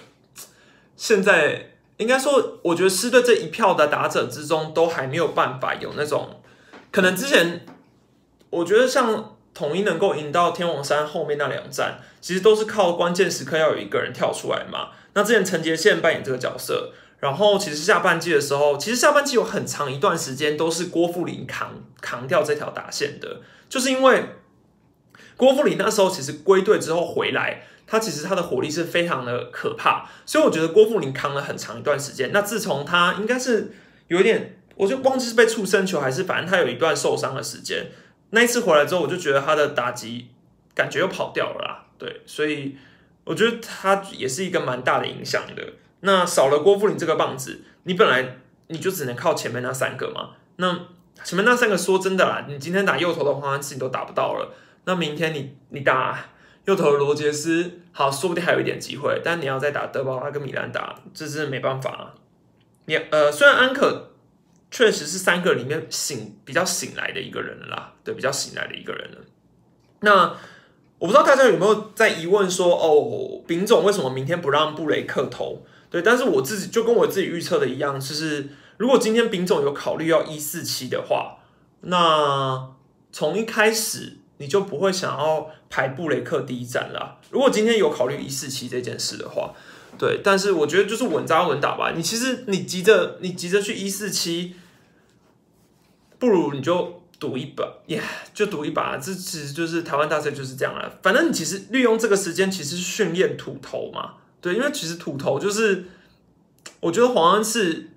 A: 现在应该说，我觉得狮队这一票的打者之中，都还没有办法有那种可能之前，我觉得像。统一能够赢到天王山后面那两站，其实都是靠关键时刻要有一个人跳出来嘛。那之前陈杰宪扮演这个角色，然后其实下半季的时候，其实下半季有很长一段时间都是郭富林扛扛掉这条打线的，就是因为郭富林那时候其实归队之后回来，他其实他的火力是非常的可怕，所以我觉得郭富林扛了很长一段时间。那自从他应该是有一点，我就忘记是被触身球还是反正他有一段受伤的时间。那一次回来之后，我就觉得他的打击感觉又跑掉了啦。对，所以我觉得他也是一个蛮大的影响的。那少了郭富林这个棒子，你本来你就只能靠前面那三个嘛。那前面那三个说真的啦，你今天打右头的黄安志你都打不到了，那明天你你打右投罗杰斯，好，说不定还有一点机会。但你要再打德保拉跟米兰达，这是没办法。你呃，虽然安可确实是三个里面醒比较醒来的一个人了啦，对，比较醒来的一个人了。那我不知道大家有没有在疑问说，哦，丙总为什么明天不让布雷克投？对，但是我自己就跟我自己预测的一样，就是。如果今天丙总有考虑要一四七的话，那从一开始你就不会想要排布雷克第一站了。如果今天有考虑一四七这件事的话，对，但是我觉得就是稳扎稳打吧。你其实你急着你急着去一四七，不如你就赌一把，耶，就赌一把。这其实就是台湾大赛就是这样了。反正你其实利用这个时间，其实训练土头嘛。对，因为其实土头就是，我觉得黄恩赐。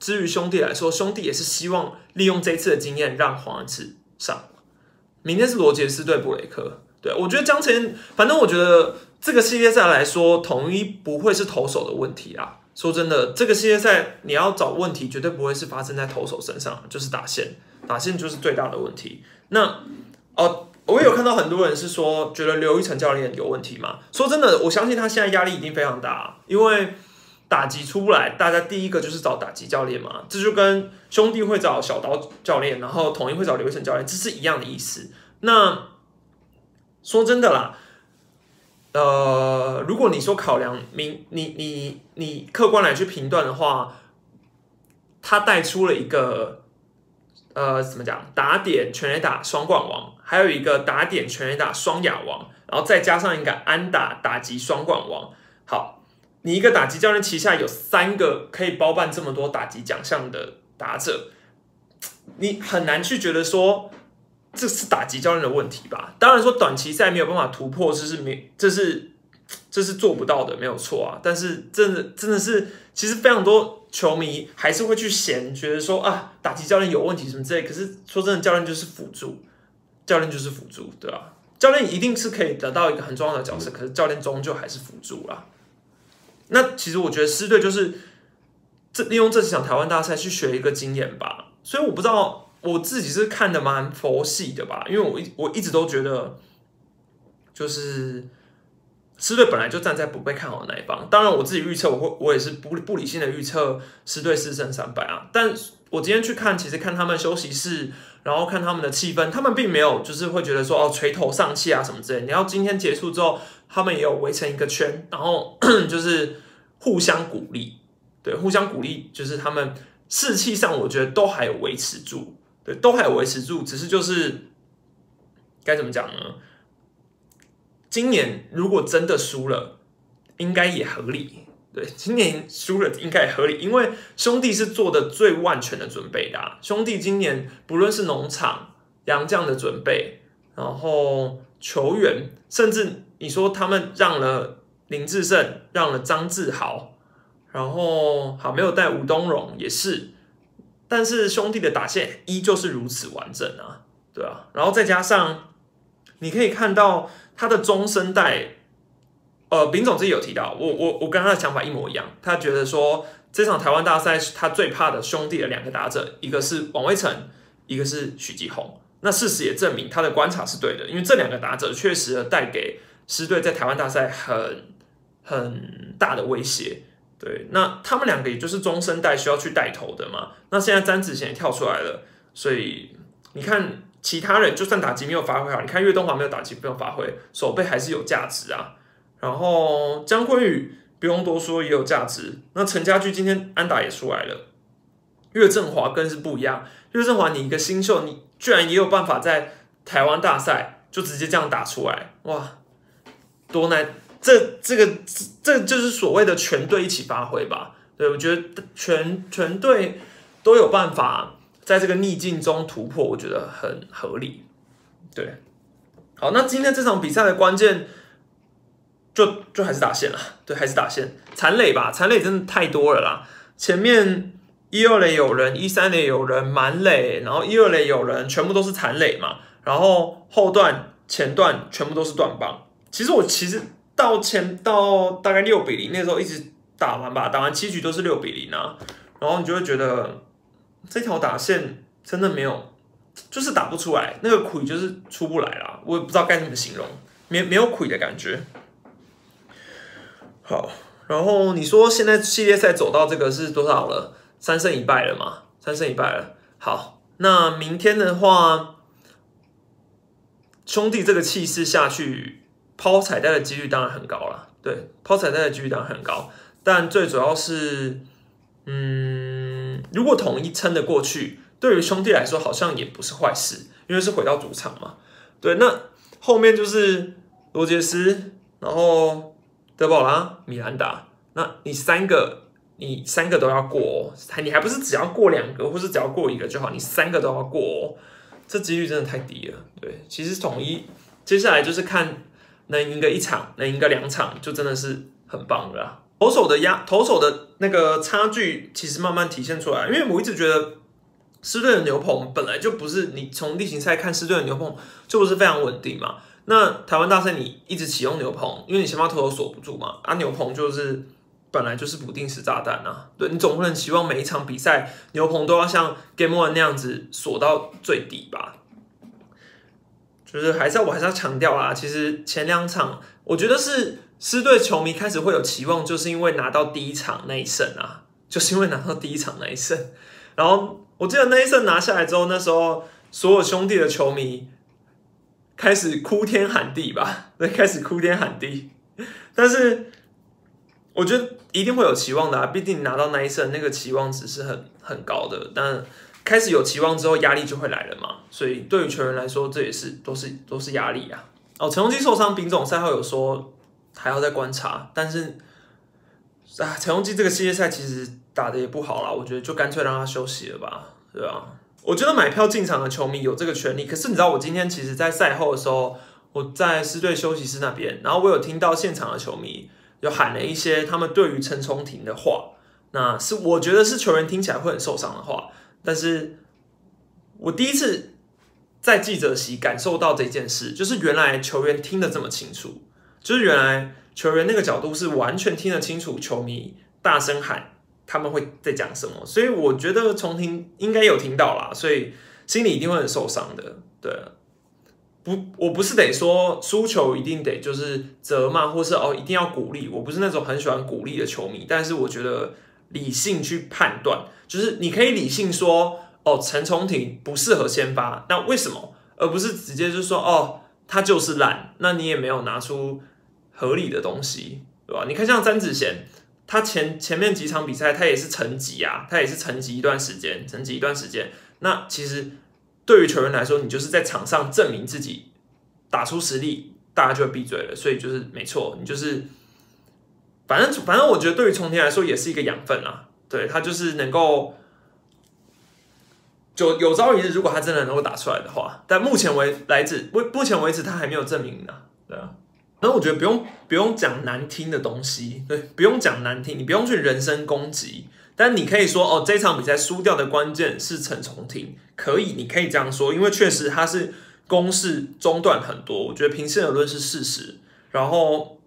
A: 之于兄弟来说，兄弟也是希望利用这次的经验让黄恩赐上。明天是罗杰斯对布雷克，对我觉得江晨，反正我觉得这个系列赛来说，统一不会是投手的问题啊。说真的，这个系列赛你要找问题，绝对不会是发生在投手身上，就是打线，打线就是最大的问题。那哦，我有看到很多人是说，觉得刘一成教练有问题嘛？说真的，我相信他现在压力一定非常大，因为。打击出不来，大家第一个就是找打击教练嘛，这就跟兄弟会找小刀教练，然后统一会找刘一成教练，这是一样的意思。那说真的啦，呃，如果你说考量明，你你你客观来去评断的话，他带出了一个呃，怎么讲？打点全垒打双冠王，还有一个打点全垒打双亚王，然后再加上一个安打打击双冠王，好。你一个打击教练旗下有三个可以包办这么多打击奖项的打者，你很难去觉得说这是打击教练的问题吧？当然说短期赛没有办法突破，这是没这是这是做不到的，没有错啊。但是真的真的是，其实非常多球迷还是会去嫌，觉得说啊打击教练有问题什么之类。可是说真的，教练就是辅助，教练就是辅助，对吧？教练一定是可以得到一个很重要的角色，可是教练终究还是辅助啦。那其实我觉得狮队就是这利用这几场台湾大赛去学一个经验吧，所以我不知道我自己是看的蛮佛系的吧，因为我一我一直都觉得就是狮队本来就站在不被看好的那一方，当然我自己预测我会我也是不不理性的预测狮队四胜三败啊，但我今天去看其实看他们休息室，然后看他们的气氛，他们并没有就是会觉得说哦垂头丧气啊什么之类，你要今天结束之后。他们也有围成一个圈，然后 [clears throat] 就是互相鼓励，对，互相鼓励，就是他们士气上，我觉得都还有维持住，对，都还维持住，只是就是该怎么讲呢？今年如果真的输了，应该也合理，对，今年输了应该也合理，因为兄弟是做的最万全的准备的，兄弟今年不论是农场、洋将的准备，然后球员，甚至。你说他们让了林志胜，让了张志豪，然后好没有带吴东荣也是，但是兄弟的打线依旧是如此完整啊，对啊，然后再加上你可以看到他的中生代，呃，丙总自己有提到，我我我跟他的想法一模一样，他觉得说这场台湾大赛他最怕的兄弟的两个打者，一个是王威成，一个是许继宏，那事实也证明他的观察是对的，因为这两个打者确实带给。狮队在台湾大赛很很大的威胁，对，那他们两个也就是中生代需要去带头的嘛。那现在詹子贤跳出来了，所以你看其他人就算打击没有发挥好，你看岳东华没有打击没有发挥，手背还是有价值啊。然后江坤宇不用多说也有价值。那陈家驹今天安打也出来了，岳振华更是不一样。岳振华你一个新秀，你居然也有办法在台湾大赛就直接这样打出来，哇！多难，这这个这就是所谓的全队一起发挥吧？对我觉得全全队都有办法在这个逆境中突破，我觉得很合理。对，好，那今天这场比赛的关键就就还是打线了，对，还是打线，残垒吧，残垒真的太多了啦。前面一二垒有人，一三垒有人，满垒，然后一二垒有人，全部都是残垒嘛。然后后段、前段全部都是断棒。其实我其实到前到大概六比零那时候一直打完吧，打完七局都是六比零啊。然后你就会觉得这条打线真的没有。就是打不出来，那个苦就是出不来啦，我也不知道该怎么形容，没没有苦的感觉。好，然后你说现在系列赛走到这个是多少了？三胜一败了嘛？三胜一败了。好，那明天的话，兄弟这个气势下去，抛彩带的几率当然很高了。对，抛彩带的几率当然很高，但最主要是，嗯，如果统一撑得过去。对于兄弟来说，好像也不是坏事，因为是回到主场嘛。对，那后面就是罗杰斯，然后德保拉、米兰达，那你三个，你三个都要过，哦，还你还不是只要过两个，或是只要过一个就好，你三个都要过，哦这几率真的太低了。对，其实统一接下来就是看能赢个一场，能赢个两场，就真的是很棒了。投手的压，投手的那个差距，其实慢慢体现出来，因为我一直觉得。狮队的牛棚本来就不是你从例行赛看狮队的牛棚就不是非常稳定嘛。那台湾大赛你一直启用牛棚，因为你先把投手锁不住嘛。啊，牛棚就是本来就是不定时炸弹啊。对你总不能期望每一场比赛牛棚都要像 Game One 那样子锁到最底吧？就是还是要我还是要强调啦，其实前两场我觉得是狮队球迷开始会有期望，就是因为拿到第一场那一胜啊，就是因为拿到第一场那一胜，然后。我记得那一胜拿下来之后，那时候所有兄弟的球迷开始哭天喊地吧，对，开始哭天喊地。但是我觉得一定会有期望的啊，毕竟拿到那一胜，那个期望值是很很高的。但开始有期望之后，压力就会来了嘛。所以对于球员来说，这也是都是都是压力啊。哦，陈宏基受伤，丙总赛后有说还要再观察，但是啊，陈宏基这个系列赛其实。打的也不好啦，我觉得就干脆让他休息了吧，对吧？我觉得买票进场的球迷有这个权利，可是你知道，我今天其实，在赛后的时候，我在狮队休息室那边，然后我有听到现场的球迷有喊了一些他们对于陈冲廷的话，那是我觉得是球员听起来会很受伤的话，但是我第一次在记者席感受到这件事，就是原来球员听得这么清楚，就是原来球员那个角度是完全听得清楚，球迷大声喊。他们会在讲什么？所以我觉得重听应该有听到啦，所以心里一定会很受伤的。对，不，我不是得说输球一定得就是责骂，或是哦一定要鼓励。我不是那种很喜欢鼓励的球迷，但是我觉得理性去判断，就是你可以理性说哦陈崇廷不适合先发，那为什么？而不是直接就说哦他就是烂，那你也没有拿出合理的东西，对吧？你看像詹子贤。他前前面几场比赛，他也是沉寂啊，他也是沉寂一段时间，沉寂一段时间。那其实对于球员来说，你就是在场上证明自己，打出实力，大家就会闭嘴了。所以就是没错，你就是，反正反正我觉得对于重天来说也是一个养分啊。对他就是能够，就有朝一日如果他真的能够打出来的话，但目前为来自目目前为止他还没有证明呢，对啊。那我觉得不用不用讲难听的东西，对，不用讲难听，你不用去人身攻击，但你可以说哦，这场比赛输掉的关键是陈重廷，可以，你可以这样说，因为确实他是攻势中断很多，我觉得平心而论是事实。然后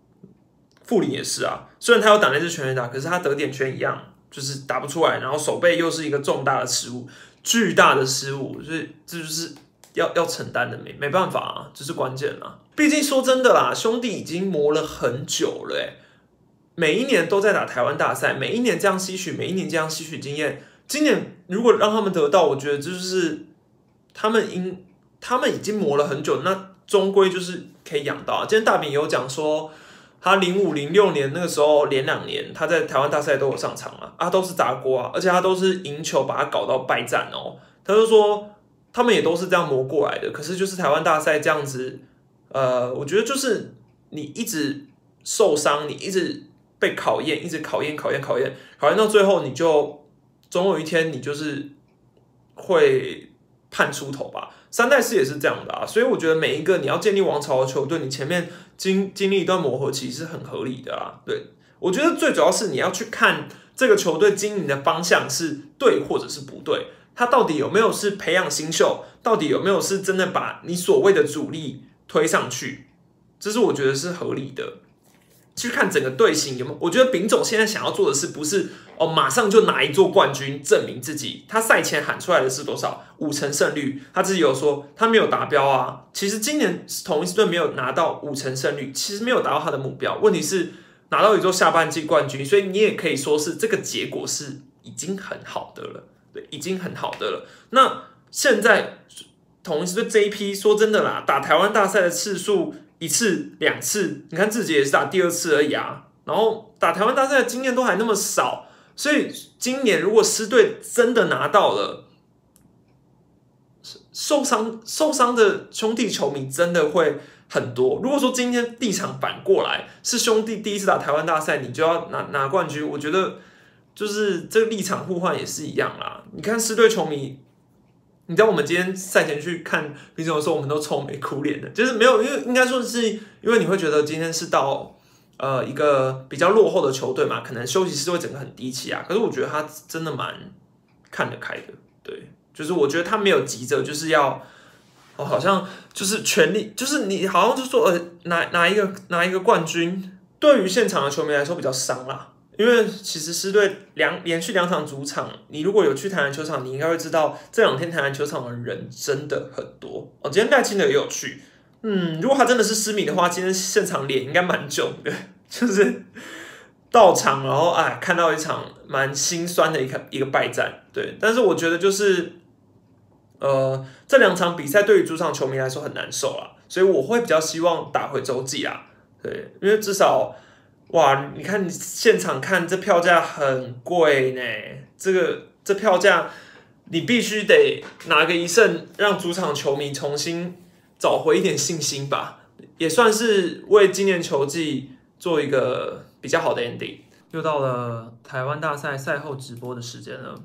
A: 傅林也是啊，虽然他有打那支全垒打，可是他得点圈一样，就是打不出来，然后手背又是一个重大的失误，巨大的失误，所以这就是。要要承担的没没办法啊，这是关键啊。毕竟说真的啦，兄弟已经磨了很久了，诶，每一年都在打台湾大赛，每一年这样吸取，每一年这样吸取经验。今年如果让他们得到，我觉得就是他们应他们已经磨了很久，那终归就是可以养到。今天大饼有讲说，他零五零六年那个时候连两年他在台湾大赛都有上场啊，啊都是砸锅啊，而且他都是赢球把他搞到败战哦，他就说。他们也都是这样磨过来的，可是就是台湾大赛这样子，呃，我觉得就是你一直受伤，你一直被考验，一直考验、考验、考验，考验到最后，你就总有一天你就是会判出头吧。三代是也是这样的啊，所以我觉得每一个你要建立王朝的球队，你前面经经历一段磨合期是很合理的啊。对我觉得最主要是你要去看这个球队经营的方向是对或者是不对，他到底有没有是培养新秀，到底有没有是真的把你所谓的主力推上去，这是我觉得是合理的。去看整个队形有没有？我觉得丙总现在想要做的是不是哦，马上就拿一座冠军证明自己？他赛前喊出来的是多少？五成胜率，他自己有说他没有达标啊。其实今年同一支队没有拿到五成胜率，其实没有达到他的目标。问题是拿到一座下半季冠军，所以你也可以说是这个结果是已经很好的了，对，已经很好的了。那现在同一支队这一批，说真的啦，打台湾大赛的次数。一次两次，你看自己也是打第二次而已啊。然后打台湾大赛的经验都还那么少，所以今年如果狮队真的拿到了，受伤受伤的兄弟球迷真的会很多。如果说今天立场反过来是兄弟第一次打台湾大赛，你就要拿拿冠军，我觉得就是这个立场互换也是一样啦。你看狮队球迷。你知道我们今天赛前去看比赛的时候，我们都愁眉苦脸的，就是没有，因为应该说是因为你会觉得今天是到呃一个比较落后的球队嘛，可能休息室会整个很低气啊。可是我觉得他真的蛮看得开的，对，就是我觉得他没有急着就是要，哦，好像就是全力，就是你好像就说呃拿拿一个拿一个冠军，对于现场的球迷来说比较伤啦。因为其实狮队两连续两场主场，你如果有去台南球场，你应该会知道这两天台南球场的人真的很多哦。今天戴清的也有去，嗯，如果他真的是失明的话，今天现场脸应该蛮肿的，[laughs] 就是到场然后哎看到一场蛮心酸的一个一个败战，对。但是我觉得就是呃这两场比赛对于主场球迷来说很难受啊，所以我会比较希望打回洲际啊，对，因为至少。哇，你看你现场看这票价很贵呢，这个这票价你必须得拿个一胜，让主场球迷重新找回一点信心吧，也算是为今年球季做一个比较好的 ending。又到了台湾大赛赛后直播的时间了，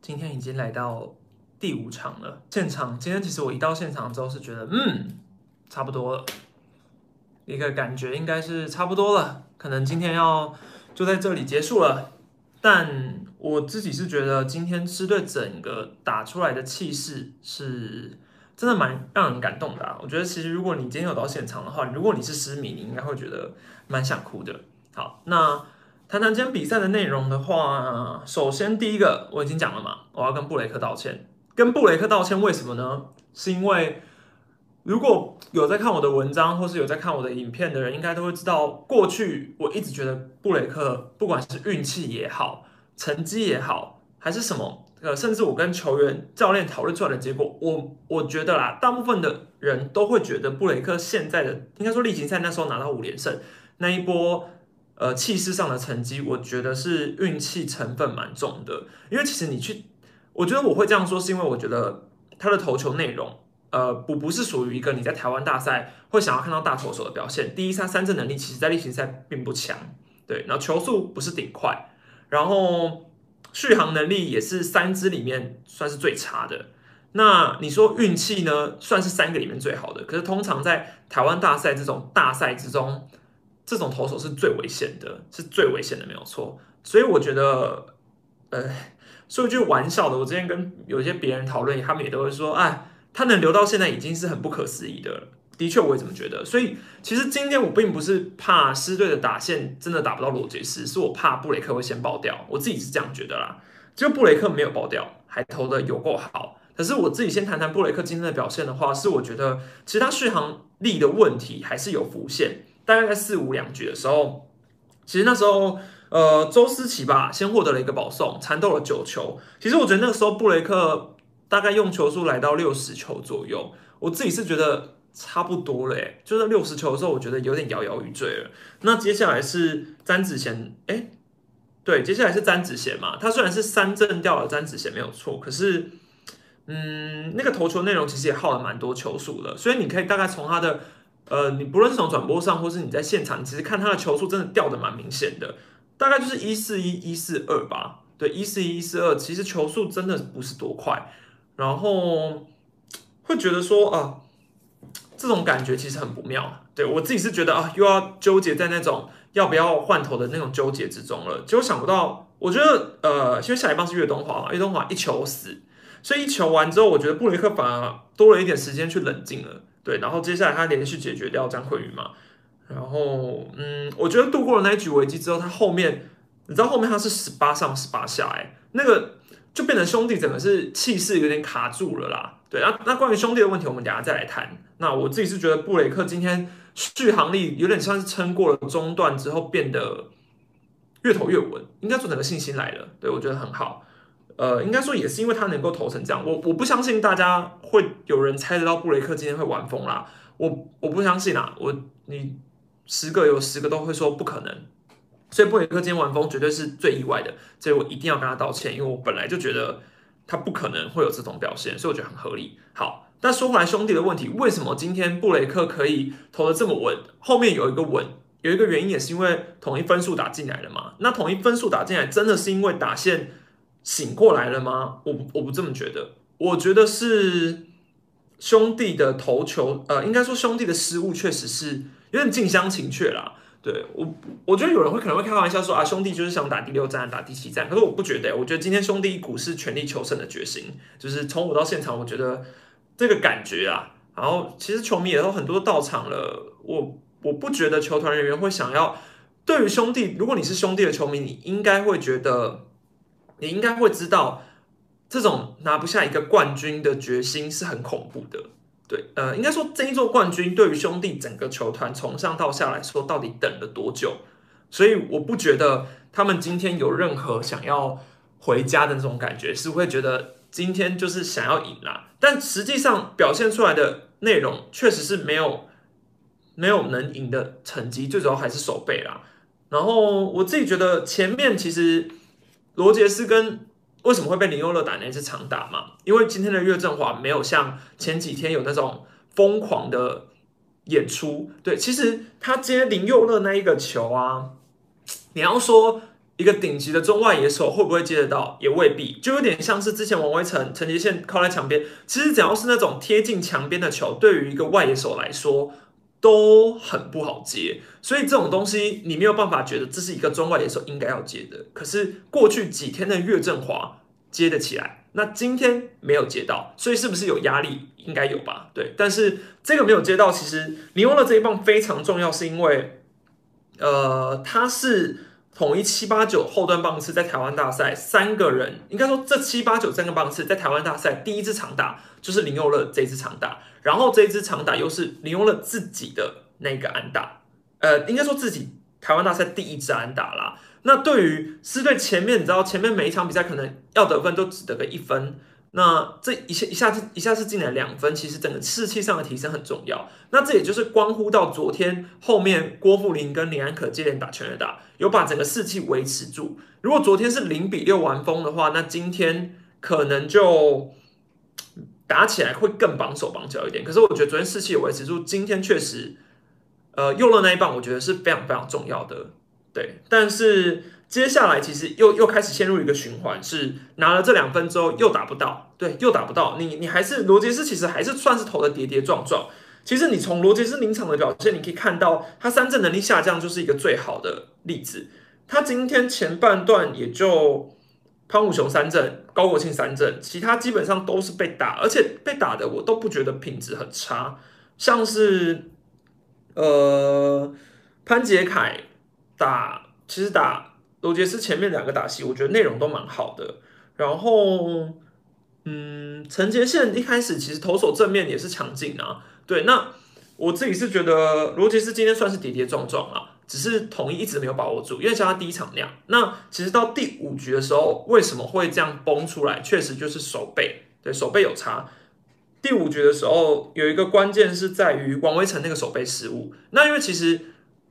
A: 今天已经来到第五场了。现场今天其实我一到现场之后是觉得，嗯，差不多了。一个感觉应该是差不多了，可能今天要就在这里结束了。但我自己是觉得今天狮队整个打出来的气势是真的蛮让人感动的。我觉得其实如果你今天有到现场的话，如果你是狮迷，你应该会觉得蛮想哭的。好，那谈谈今天比赛的内容的话，首先第一个我已经讲了嘛，我要跟布雷克道歉。跟布雷克道歉为什么呢？是因为。如果有在看我的文章，或是有在看我的影片的人，应该都会知道，过去我一直觉得布雷克不管是运气也好，成绩也好，还是什么，呃，甚至我跟球员、教练讨论出来的结果，我我觉得啦，大部分的人都会觉得布雷克现在的，应该说例行赛那时候拿到五连胜那一波，呃，气势上的成绩，我觉得是运气成分蛮重的。因为其实你去，我觉得我会这样说，是因为我觉得他的投球内容。呃，不不是属于一个你在台湾大赛会想要看到大投手的表现。第一，他三振能力其实在例行赛并不强，对。然后球速不是顶快，然后续航能力也是三支里面算是最差的。那你说运气呢？算是三个里面最好的。可是通常在台湾大赛这种大赛之中，这种投手是最危险的，是最危险的，没有错。所以我觉得，呃，说一句玩笑的，我之前跟有些别人讨论，他们也都会说，哎。他能留到现在已经是很不可思议的了，的确我也这么觉得。所以其实今天我并不是怕狮队的打线真的打不到罗杰斯，是我怕布雷克会先爆掉。我自己是这样觉得啦。就布雷克没有爆掉，还投的有够好。可是我自己先谈谈布雷克今天的表现的话，是我觉得其实他续航力的问题还是有浮现。大概在四五两局的时候，其实那时候呃周思琪吧先获得了一个保送，缠斗了九球。其实我觉得那个时候布雷克。大概用球数来到六十球左右，我自己是觉得差不多了，哎，就是六十球的时候，我觉得有点摇摇欲坠了。那接下来是詹子贤，哎，对，接下来是詹子贤嘛，他虽然是三振掉了詹子贤没有错，可是，嗯，那个投球内容其实也耗了蛮多球数的，所以你可以大概从他的，呃，你不论是从转播上，或是你在现场，其实看他的球数真的掉的蛮明显的，大概就是一四一一四二吧，对，一四一一四二，其实球速真的不是多快。然后，会觉得说啊，这种感觉其实很不妙。对我自己是觉得啊，又要纠结在那种要不要换头的那种纠结之中了。结果想不到，我觉得呃，因为下一棒是岳东华嘛，岳东华一球死，所以一球完之后，我觉得布雷克反而多了一点时间去冷静了。对，然后接下来他连续解决掉张慧宇嘛，然后嗯，我觉得度过了那一局危机之后，他后面你知道后面他是十八上十八下，哎，那个就变成兄弟整个是气势有点卡住了啦。对，那那关于兄弟的问题，我们等下再来谈。那我自己是觉得布雷克今天续航力有点像是撑过了中段之后变得越投越稳，应该说整个信心来了。对我觉得很好。呃，应该说也是因为他能够投成这样，我我不相信大家会有人猜得到布雷克今天会玩疯啦，我我不相信啊，我你十个有十个都会说不可能，所以布雷克今天完封绝对是最意外的，所以我一定要跟他道歉，因为我本来就觉得他不可能会有这种表现，所以我觉得很合理。好，但说回来兄弟的问题，为什么今天布雷克可以投的这么稳？后面有一个稳，有一个原因也是因为统一分数打进来了嘛，那统一分数打进来真的是因为打线。醒过来了吗？我我不这么觉得，我觉得是兄弟的投球，呃，应该说兄弟的失误确实是有点近乡情怯啦。对我，我觉得有人会可能会开玩笑说啊，兄弟就是想打第六战，打第七战。可是我不觉得，我觉得今天兄弟一股是全力求胜的决心，就是从我到现场，我觉得这个感觉啊，然后其实球迷也都很多到场了，我我不觉得球团人员会想要对于兄弟，如果你是兄弟的球迷，你应该会觉得。你应该会知道，这种拿不下一个冠军的决心是很恐怖的。对，呃，应该说这一座冠军对于兄弟整个球团从上到下来说，到底等了多久？所以我不觉得他们今天有任何想要回家的那种感觉，是会觉得今天就是想要赢啦。但实际上表现出来的内容确实是没有没有能赢的成绩，最主要还是守备啦。然后我自己觉得前面其实。罗杰斯跟为什么会被林佑乐打那是长打嘛？因为今天的岳振华没有像前几天有那种疯狂的演出。对，其实他接林佑乐那一个球啊，你要说一个顶级的中外野手会不会接得到，也未必。就有点像是之前王威成陈杰宪靠在墙边，其实只要是那种贴近墙边的球，对于一个外野手来说。都很不好接，所以这种东西你没有办法觉得这是一个中外野手应该要接的。可是过去几天的岳振华接得起来，那今天没有接到，所以是不是有压力？应该有吧。对，但是这个没有接到，其实尼欧的这一棒非常重要，是因为呃，他是统一七八九后段棒次在台湾大赛三个人，应该说这七八九三个棒次在台湾大赛第一支长打就是林佑乐这一支长打。然后这一支长打又是利用了自己的那个安打，呃，应该说自己台湾大赛第一支安打啦。那对于狮队前面，你知道前面每一场比赛可能要得分都只得个一分，那这一下一下子一下子进来两分，其实整个士气上的提升很重要。那这也就是关乎到昨天后面郭富林跟林安可接连打全垒打，有把整个士气维持住。如果昨天是零比六完封的话，那今天可能就。打起来会更绑手绑脚一点，可是我觉得昨天士气有维持住，今天确实，呃，右乐那一棒我觉得是非常非常重要的，对。但是接下来其实又又开始陷入一个循环，是拿了这两分之后又打不到，对，又打不到。你你还是罗杰斯，其实还是算是投的跌跌撞撞。其实你从罗杰斯临场的表现，你可以看到他三振能力下降就是一个最好的例子。他今天前半段也就。潘武雄三振，高国庆三振，其他基本上都是被打，而且被打的我都不觉得品质很差，像是呃潘杰凯打，其实打罗杰斯前面两个打戏，我觉得内容都蛮好的。然后嗯，陈杰宪一开始其实投手正面也是强劲啊，对，那我自己是觉得罗杰斯今天算是跌跌撞撞啊。只是统一一直没有把握住，因为像他第一场那样。那其实到第五局的时候，为什么会这样崩出来？确实就是手背，对手背有差。第五局的时候，有一个关键是在于王威成那个手背失误。那因为其实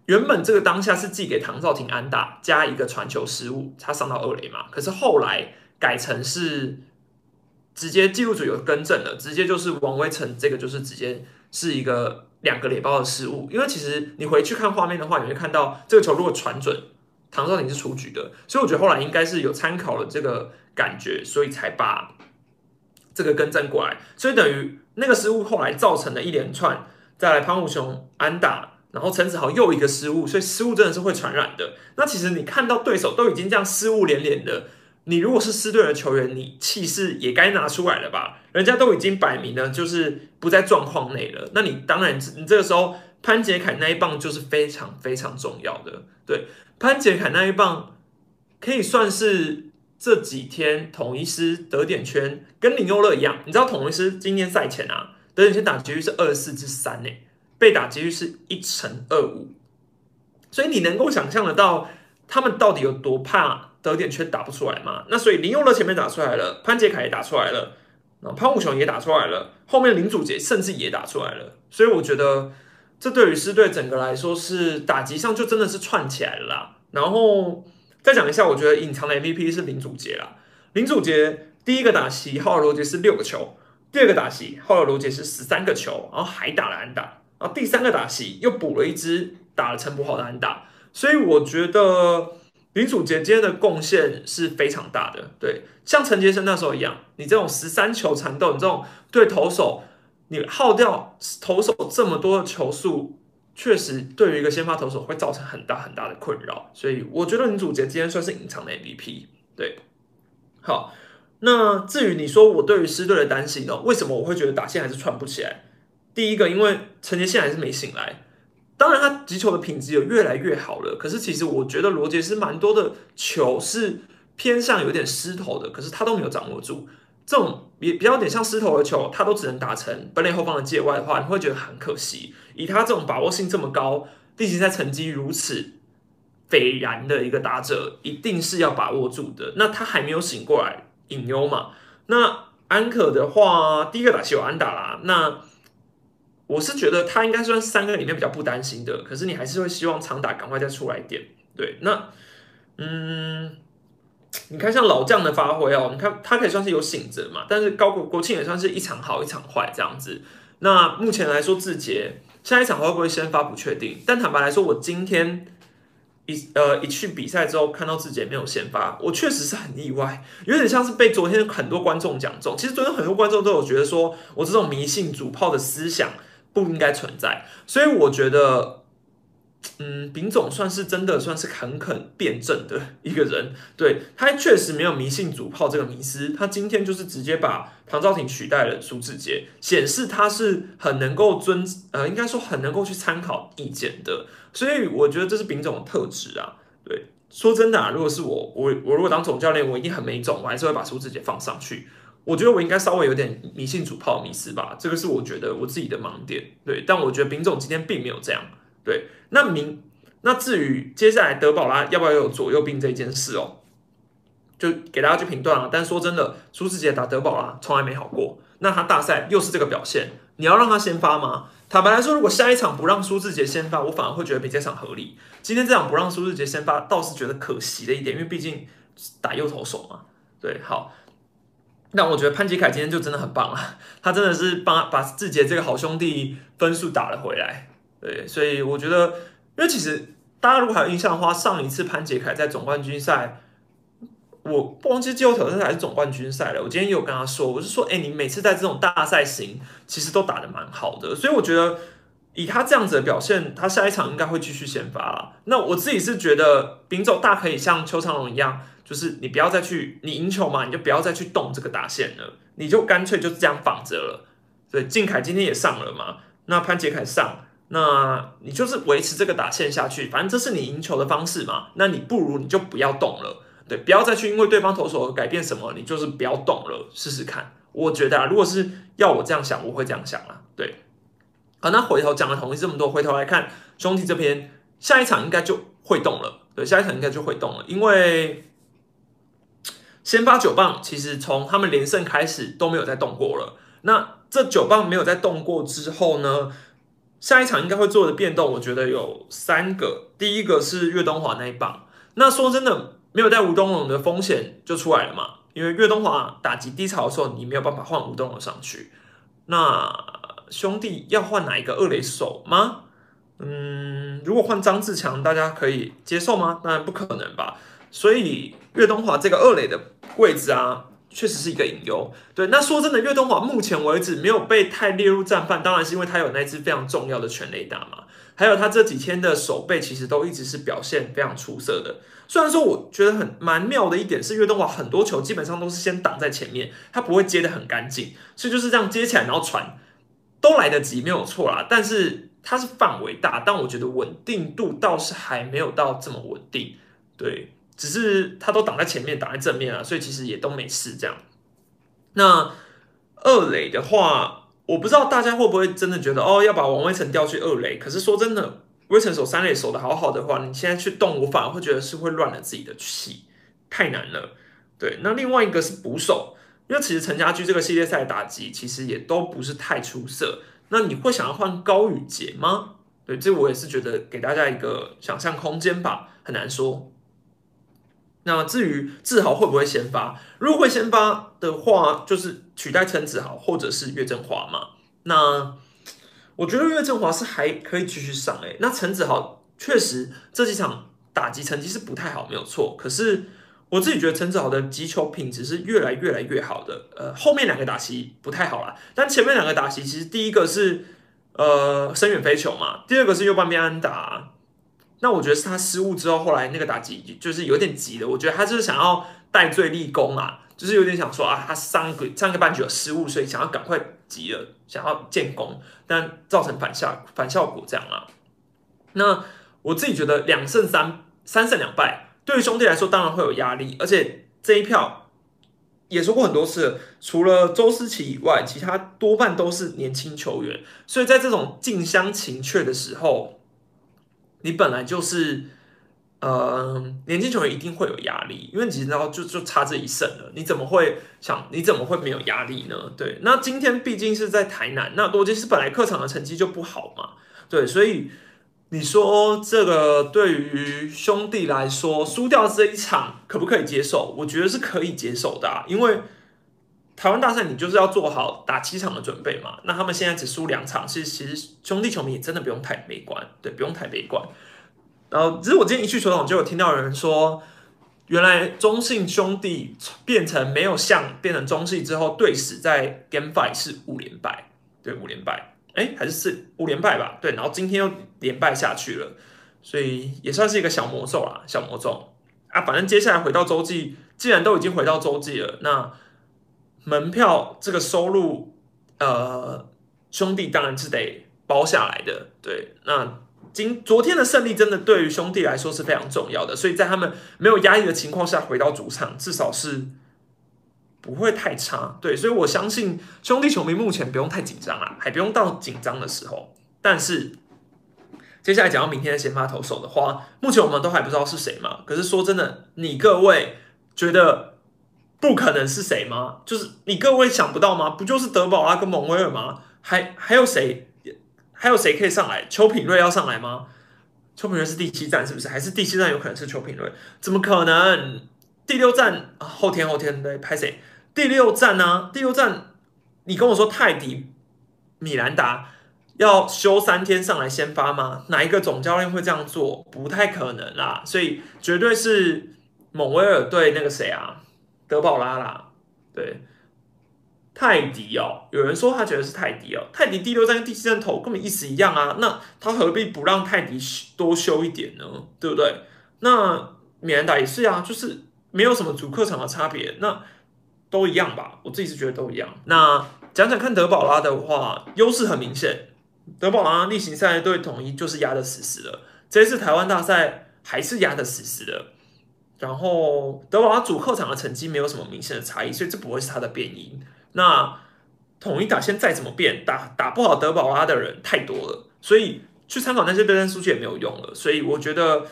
A: 原本这个当下是寄给唐兆廷安打加一个传球失误，他上到二垒嘛。可是后来改成是直接记录组有更正了，直接就是王威成这个就是直接是一个。两个垒包的失误，因为其实你回去看画面的话，你会看到这个球如果传准，唐少廷是出局的，所以我觉得后来应该是有参考了这个感觉，所以才把这个更正过来。所以等于那个失误后来造成了一连串，再来潘武雄安打，然后陈子豪又一个失误，所以失误真的是会传染的。那其实你看到对手都已经这样失误连连的，你如果是狮队的球员，你气势也该拿出来了吧？人家都已经摆明了就是不在状况内了，那你当然你这个时候潘杰凯那一棒就是非常非常重要的。对，潘杰凯那一棒可以算是。这几天统一师得点圈跟林优乐一样，你知道统一师今天赛前啊得点圈打击率是二十四之三呢，被打几率是一乘二五，所以你能够想象得到他们到底有多怕得点圈打不出来吗？那所以林佑乐前面打出来了，潘杰凯也打出来了，那潘武雄也打出来了，后面林祖杰甚至也打出来了，所以我觉得这对于狮队整个来说是打击上就真的是串起来了，然后。再讲一下，我觉得隐藏的 MVP 是林祖杰啦。林祖杰第一个打席浩尔罗杰是六个球，第二个打席浩尔罗杰是十三个球，然后还打了安打，然后第三个打席又补了一支打了陈柏豪的安打，所以我觉得林祖杰今天的贡献是非常大的。对，像陈杰生那时候一样，你这种十三球缠斗，你这种对投手你耗掉投手这么多的球数。确实，对于一个先发投手会造成很大很大的困扰，所以我觉得林祖杰今天算是隐藏的 MVP。对，好，那至于你说我对于狮队的担心呢？为什么我会觉得打线还是串不起来？第一个，因为陈杰宪还是没醒来，当然他击球的品质有越来越好了，可是其实我觉得罗杰是蛮多的球是偏向有点失头的，可是他都没有掌握住。这种比比较点像狮头的球，他都只能打成本垒后方的界外的话，你会觉得很可惜。以他这种把握性这么高，例行赛成绩如此斐然的一个打者，一定是要把握住的。那他还没有醒过来，隐忧嘛？那安可的话，第一个打席有安打啦。那我是觉得他应该算三个里面比较不担心的，可是你还是会希望长打赶快再出来一点。对，那嗯。你看，像老将的发挥哦，你看他可以算是有醒着嘛，但是高国国庆也算是一场好一场坏这样子。那目前来说，志杰下一场会不会先发不确定，但坦白来说，我今天一呃一去比赛之后看到志杰没有先发，我确实是很意外，有点像是被昨天很多观众讲中。其实昨天很多观众都有觉得说我这种迷信主炮的思想不应该存在，所以我觉得。嗯，丙总算是真的算是肯肯辩证的一个人，对他确实没有迷信主炮这个迷思。他今天就是直接把唐兆廷取代了苏志杰，显示他是很能够尊呃，应该说很能够去参考意见的。所以我觉得这是丙总的特质啊。对，说真的啊，如果是我，我我如果当总教练，我一定很没种，我还是会把苏志杰放上去。我觉得我应该稍微有点迷信主炮迷思吧，这个是我觉得我自己的盲点。对，但我觉得丙总今天并没有这样。对，那明那至于接下来德保拉要不要有左右兵这件事哦，就给大家去评断了。但说真的，苏志杰打德保拉从来没好过，那他大赛又是这个表现，你要让他先发吗？坦白来说，如果下一场不让苏志杰先发，我反而会觉得比这场合理。今天这场不让苏志杰先发，倒是觉得可惜的一点，因为毕竟打右投手嘛。对，好，那我觉得潘吉凯今天就真的很棒了，他真的是帮把志杰这个好兄弟分数打了回来。对，所以我觉得，因为其实大家如果还有印象的话，上一次潘杰凯在总冠军赛，我不忘记季后赛还是总冠军赛了。我今天也有跟他说，我是说，哎，你每次在这种大赛型，其实都打的蛮好的。所以我觉得，以他这样子的表现，他下一场应该会继续先发了。那我自己是觉得，丙总大可以像邱长龙一样，就是你不要再去，你赢球嘛，你就不要再去动这个打线了，你就干脆就是这样绑着了。对，靖凯今天也上了嘛，那潘杰凯上。那你就是维持这个打线下去，反正这是你赢球的方式嘛。那你不如你就不要动了，对，不要再去因为对方投手改变什么，你就是不要动了，试试看。我觉得啊，如果是要我这样想，我会这样想啊。对，好，那回头讲了同意这么多，回头来看兄弟这边，下一场应该就会动了。对，下一场应该就会动了，因为先发九棒其实从他们连胜开始都没有再动过了。那这九棒没有再动过之后呢？下一场应该会做的变动，我觉得有三个。第一个是岳东华那一棒，那说真的，没有带吴东龙的风险就出来了嘛。因为岳东华打击低潮的时候，你没有办法换吴东龙上去。那兄弟要换哪一个二垒手吗？嗯，如果换张志强，大家可以接受吗？当然不可能吧。所以岳东华这个二垒的位置啊，确实是一个隐忧。对，那说真的，岳东华目前为止没有被太列入战犯，当然是因为他有那支非常重要的全垒打嘛，还有他这几天的守备其实都一直是表现非常出色的。虽然说我觉得很蛮妙的一点是，岳东华很多球基本上都是先挡在前面，他不会接的很干净，所以就是这样接起来然后传都来得及，没有错啦。但是它是范围大，但我觉得稳定度倒是还没有到这么稳定，对。只是他都挡在前面，挡在正面啊，所以其实也都没事这样。那二垒的话，我不知道大家会不会真的觉得哦，要把王威成调去二垒。可是说真的，威成守三垒守的好好的话，你现在去动，我反而会觉得是会乱了自己的气，太难了。对，那另外一个是捕手，因为其实陈家驹这个系列赛打击其实也都不是太出色。那你会想要换高宇杰吗？对，这我也是觉得给大家一个想象空间吧，很难说。那至于志豪会不会先发？如果会先发的话，就是取代陈子豪或者是岳振华嘛。那我觉得岳振华是还可以继续上诶。那陈子豪确实这几场打击成绩是不太好，没有错。可是我自己觉得陈子豪的击球品质是越来越来越好的。呃，后面两个打击不太好啦，但前面两个打击其实第一个是呃深远飞球嘛，第二个是右半边安打。那我觉得是他失误之后，后来那个打击就是有点急了。我觉得他就是想要戴罪立功啊，就是有点想说啊，他上个上个半局有失误，所以想要赶快急了，想要建功，但造成反效反效果这样啊。那我自己觉得两胜三三胜两败，对于兄弟来说当然会有压力，而且这一票也说过很多次，除了周思齐以外，其他多半都是年轻球员，所以在这种近乡情怯的时候。你本来就是，呃，年轻球员一定会有压力，因为你知道就就差这一胜了，你怎么会想你怎么会没有压力呢？对，那今天毕竟是在台南，那罗杰斯本来客场的成绩就不好嘛，对，所以你说这个对于兄弟来说输掉这一场可不可以接受？我觉得是可以接受的，因为。台湾大赛，你就是要做好打七场的准备嘛。那他们现在只输两场，其实其实兄弟球迷也真的不用太悲观，对，不用太悲观。然后，只是我今天一去球场，就有听到有人说，原来中信兄弟变成没有像变成中信之后，队史在 Game Five 是五连败，对，五连败，哎，还是四五连败吧？对，然后今天又连败下去了，所以也算是一个小魔咒啦，小魔咒啊。反正接下来回到洲际，既然都已经回到洲际了，那。门票这个收入，呃，兄弟当然是得包下来的。对，那今昨天的胜利真的对于兄弟来说是非常重要的，所以在他们没有压力的情况下回到主场，至少是不会太差。对，所以我相信兄弟球迷目前不用太紧张啊，还不用到紧张的时候。但是接下来讲到明天的先发投手的话，目前我们都还不知道是谁嘛。可是说真的，你各位觉得？不可能是谁吗？就是你各位想不到吗？不就是德保拉跟蒙威尔吗？还还有谁？还有谁可以上来？邱品瑞要上来吗？邱品瑞是第七站是不是？还是第七站有可能是邱品瑞？怎么可能？第六站后天后天对拍谁？第六站呢？第六站你跟我说泰迪米兰达要休三天上来先发吗？哪一个总教练会这样做？不太可能啦，所以绝对是蒙威尔对那个谁啊？德保拉啦，对，泰迪哦，有人说他觉得是泰迪哦，泰迪第六站跟第七站投根本意思一样啊，那他何必不让泰迪多修一点呢？对不对？那米兰达也是啊，就是没有什么主客场的差别，那都一样吧？我自己是觉得都一样。那讲讲看德保拉的话，优势很明显，德保拉例行赛对统一就是压的死死的，这次台湾大赛还是压的死死的。然后德保拉主客场的成绩没有什么明显的差异，所以这不会是他的变因。那统一打线再怎么变，打打不好德保拉的人太多了，所以去参考那些对战数据也没有用了。所以我觉得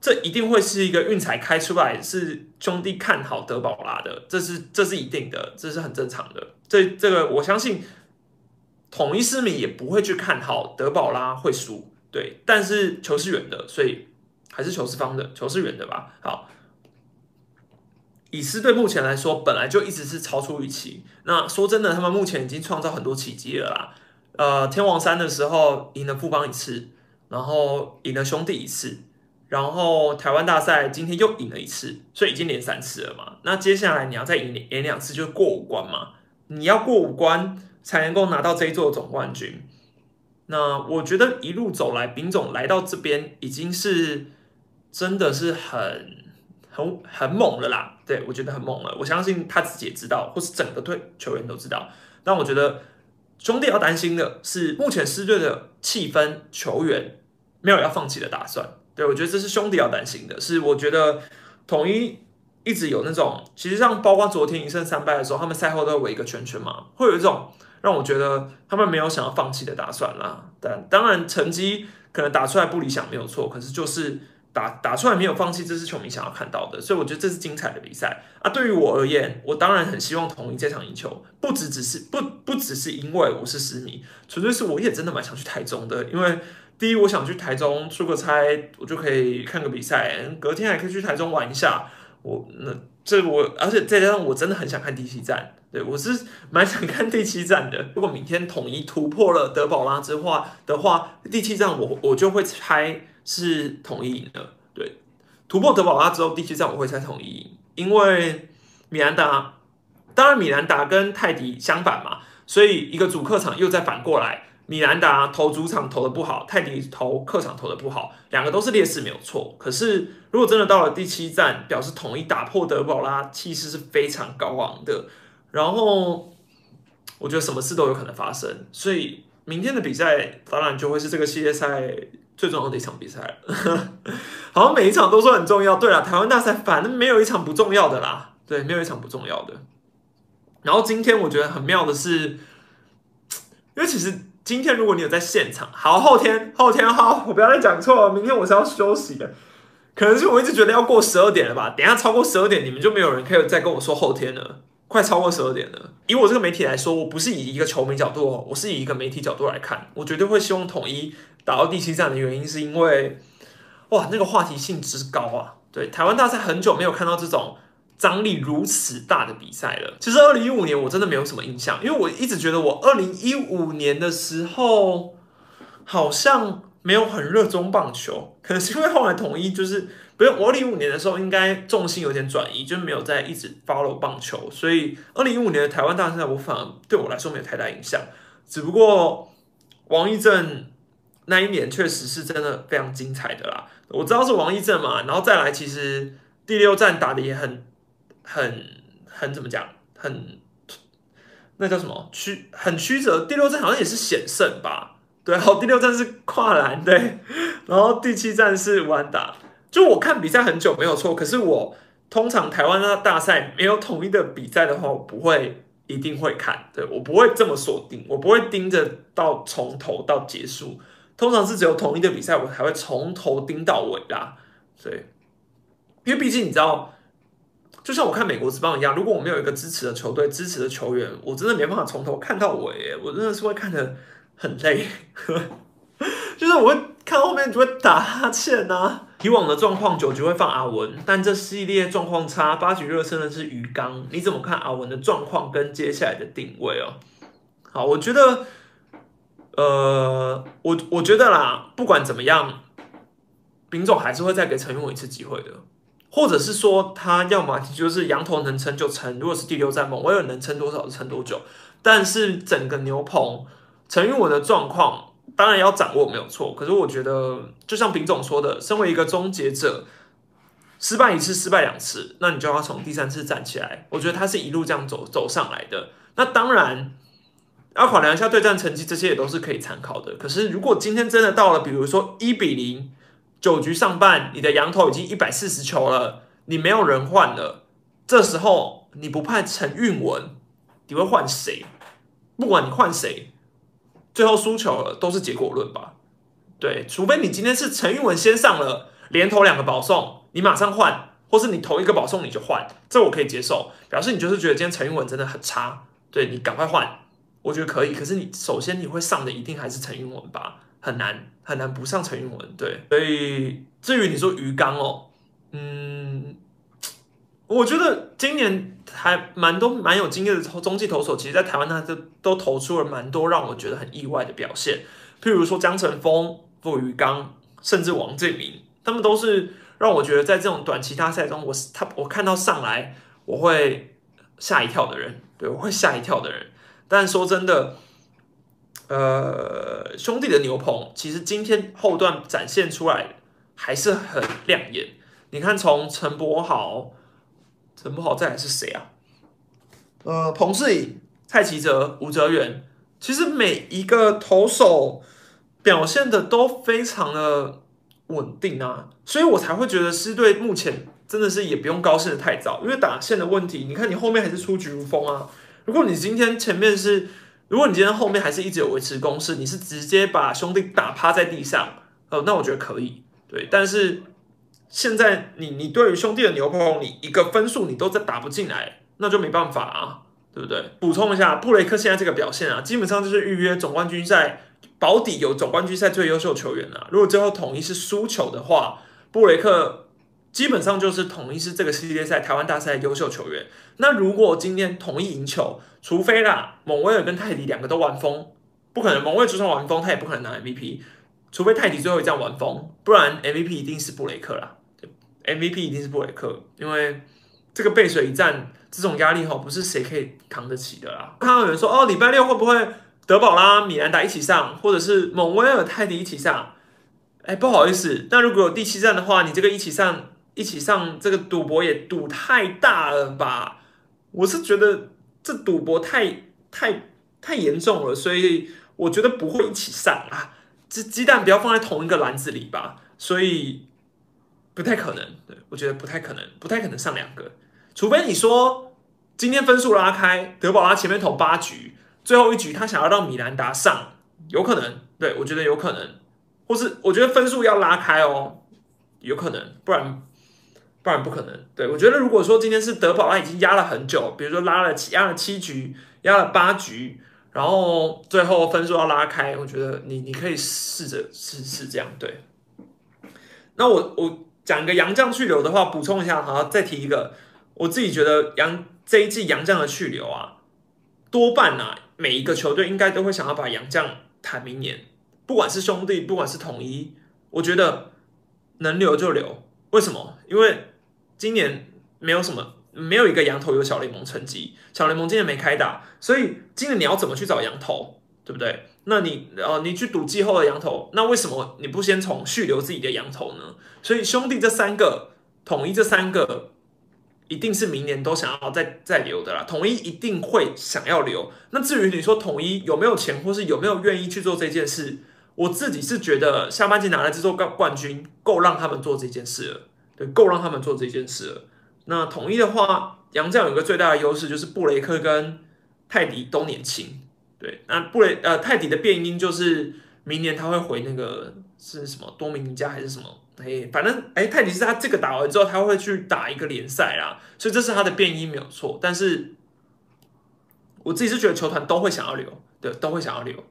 A: 这一定会是一个运彩开出来是兄弟看好德保拉的，这是这是一定的，这是很正常的。这这个我相信统一市民也不会去看好德保拉会输，对，但是球是圆的，所以。还是球是方的，球是圆的吧？好，以斯队目前来说，本来就一直是超出预期。那说真的，他们目前已经创造很多奇迹了啦。呃，天王山的时候赢了富邦一次，然后赢了兄弟一次，然后台湾大赛今天又赢了一次，所以已经连三次了嘛。那接下来你要再赢连两次，就是过五关嘛。你要过五关才能够拿到这一座总冠军。那我觉得一路走来，丙总来到这边已经是真的是很很很猛了啦。对我觉得很猛了，我相信他自己也知道，或是整个队球员都知道。但我觉得兄弟要担心的是，目前狮队的气氛，球员没有要放弃的打算。对我觉得这是兄弟要担心的，是我觉得统一一直有那种，其实像包括昨天一胜三败的时候，他们赛后都会围一个圈圈嘛，会有一种。让我觉得他们没有想要放弃的打算啦，但当然成绩可能打出来不理想没有错，可是就是打打出来没有放弃，这是球迷想要看到的，所以我觉得这是精彩的比赛啊。对于我而言，我当然很希望统一这场赢球，不只只是不不只是因为我是狮迷，纯粹是我也真的蛮想去台中的，因为第一我想去台中出个差，我就可以看个比赛，隔天还可以去台中玩一下，我那。这我，而且再加上我真的很想看第七站，对我是 [laughs] 蛮想看第七站的。如果明天统一突破了德保拉之话的话，第七站我我就会猜是统一赢的。对，突破德保拉之后，第七站我会猜统一赢，因为米兰达，当然米兰达跟泰迪相反嘛，所以一个主客场又再反过来。米兰达投主场投的不好，泰迪投客场投的不好，两个都是劣势没有错。可是如果真的到了第七站，表示统一打破德保拉，气势是非常高昂的。然后我觉得什么事都有可能发生，所以明天的比赛当然就会是这个系列赛最重要的一场比赛。[laughs] 好像每一场都说很重要。对了，台湾大赛反正没有一场不重要的啦，对，没有一场不重要的。然后今天我觉得很妙的是，因为其实。今天如果你有在现场，好，后天后天好，我不要再讲错了。明天我是要休息的，可能是我一直觉得要过十二点了吧。等下超过十二点，你们就没有人可以再跟我说后天了。快超过十二点了，以我这个媒体来说，我不是以一个球迷角度，我是以一个媒体角度来看，我绝对会希望统一打到第七站的原因，是因为哇，那个话题性之高啊。对，台湾大赛很久没有看到这种。张力如此大的比赛了，其实二零一五年我真的没有什么印象，因为我一直觉得我二零一五年的时候好像没有很热衷棒球，可能是因为后来统一就是不是我二零一五年的时候应该重心有点转移，就没有在一直 follow 棒球，所以二零一五年的台湾大赛我反而对我来说没有太大影响，只不过王义正那一年确实是真的非常精彩的啦，我知道是王义正嘛，然后再来其实第六战打的也很。很很怎么讲？很那叫什么曲？很曲折。第六站好像也是险胜吧？对，好，第六站是跨栏对，然后第七站是弯打。就我看比赛很久没有错，可是我通常台湾的大赛没有统一的比赛的话，我不会一定会看。对我不会这么锁定，我不会盯着到从头到结束。通常是只有统一的比赛，我才会从头盯到尾啦。所以，因为毕竟你知道。就像我看美国之棒一样，如果我没有一个支持的球队、支持的球员，我真的没办法从头看到尾，我真的是会看得很累。[laughs] 就是我会看后面就会打哈欠呐。以往的状况九局会放阿文，但这系列状况差，八局热身的是鱼缸。你怎么看阿文的状况跟接下来的定位哦？好，我觉得，呃，我我觉得啦，不管怎么样，丙总还是会再给陈云伟一次机会的。或者是说他要么就是羊头能撑就撑，如果是第六战猛威尔能撑多少就撑多久。但是整个牛棚陈玉文的状况当然要掌握没有错，可是我觉得就像丙总说的，身为一个终结者，失败一次失败两次，那你就要从第三次站起来。我觉得他是一路这样走走上来的。那当然要考量一下对战成绩，这些也都是可以参考的。可是如果今天真的到了，比如说一比零。九局上半，你的羊头已经一百四十球了，你没有人换了。这时候你不派陈运文，你会换谁？不管你换谁，最后输球了都是结果论吧？对，除非你今天是陈运文先上了，连投两个保送，你马上换，或是你投一个保送你就换，这我可以接受，表示你就是觉得今天陈运文真的很差，对你赶快换，我觉得可以。可是你首先你会上的一定还是陈运文吧？很难很难不上陈云文，对，所以至于你说鱼缸哦，嗯，我觉得今年还蛮多蛮有经验的中继投手，其实，在台湾他都都投出了蛮多让我觉得很意外的表现，譬如说江晨峰、傅鱼缸，甚至王建明，他们都是让我觉得在这种短期大赛中，我他我看到上来我会吓一跳的人，对我会吓一跳的人。但说真的，呃，兄弟的牛棚其实今天后段展现出来还是很亮眼。你看，从陈柏豪、陈柏豪再来是谁啊？呃，彭世颖、蔡奇哲、吴哲源，其实每一个投手表现的都非常的稳定啊，所以我才会觉得狮队目前真的是也不用高兴的太早，因为打线的问题，你看你后面还是出局如风啊。如果你今天前面是，如果你今天后面还是一直有维持攻势，你是直接把兄弟打趴在地上，呃，那我觉得可以，对。但是现在你你对于兄弟的牛棚，你一个分数你都在打不进来，那就没办法啊，对不对？补充一下，布雷克现在这个表现啊，基本上就是预约总冠军赛保底有总冠军赛最优秀球员啊。如果最后统一是输球的话，布雷克。基本上就是统一是这个系列赛台湾大赛优秀球员。那如果今天统一赢球，除非啦，蒙威尔跟泰迪两个都玩疯，不可能。蒙威尔就算玩疯，他也不可能拿 MVP。除非泰迪最后一战玩疯，不然 MVP 一定是布雷克啦。MVP 一定是布雷克，因为这个背水一战，这种压力哈，不是谁可以扛得起的啦。看到有人说，哦，礼拜六会不会德保拉、米兰达一起上，或者是蒙威尔、泰迪一起上？哎，不好意思，那如果有第七战的话，你这个一起上。一起上这个赌博也赌太大了吧？我是觉得这赌博太太太严重了，所以我觉得不会一起上啊。这鸡蛋不要放在同一个篮子里吧，所以不太可能。对我觉得不太可能，不太可能上两个，除非你说今天分数拉开，德保拉前面投八局，最后一局他想要让米兰达上，有可能。对我觉得有可能，或是我觉得分数要拉开哦，有可能，不然。不然不可能。对我觉得，如果说今天是德保拉已经压了很久，比如说拉了七压了七局，压了八局，然后最后分数要拉开，我觉得你你可以试着试试这样。对。那我我讲个杨将去留的话，补充一下，好，再提一个，我自己觉得杨这一季杨将的去留啊，多半啊，每一个球队应该都会想要把杨将谈明年，不管是兄弟，不管是统一，我觉得能留就留。为什么？因为今年没有什么，没有一个羊头有小联盟成绩，小联盟今年没开打，所以今年你要怎么去找羊头，对不对？那你呃，你去赌季后的羊头，那为什么你不先从续留自己的羊头呢？所以兄弟这三个，统一这三个，一定是明年都想要再再留的啦。统一一定会想要留。那至于你说统一有没有钱，或是有没有愿意去做这件事，我自己是觉得下半季拿了这座冠冠军，够让他们做这件事了。对，够让他们做这件事了。那统一的话，杨将有个最大的优势就是布雷克跟泰迪都年轻。对，那布雷呃泰迪的变音就是明年他会回那个是什么多米尼加还是什么？哎，反正哎泰迪是他这个打完之后他会去打一个联赛啦，所以这是他的变音没有错。但是我自己是觉得球团都会想要留，对，都会想要留。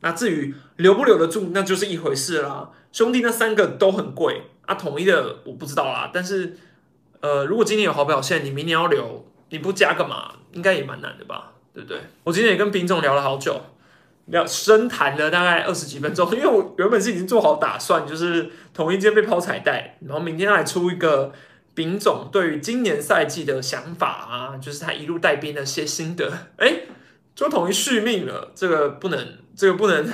A: 那至于留不留得住，那就是一回事啦。兄弟那三个都很贵。啊，统一的我不知道啦，但是，呃，如果今年有好表现，你明年要留，你不加个嘛，应该也蛮难的吧，对不对？我今天也跟丙总聊了好久，聊深谈了大概二十几分钟，因为我原本是已经做好打算，就是统一今天被抛彩带，然后明天来出一个丙总对于今年赛季的想法啊，就是他一路带兵的些心得，哎，就统一续命了，这个不能，这个不能。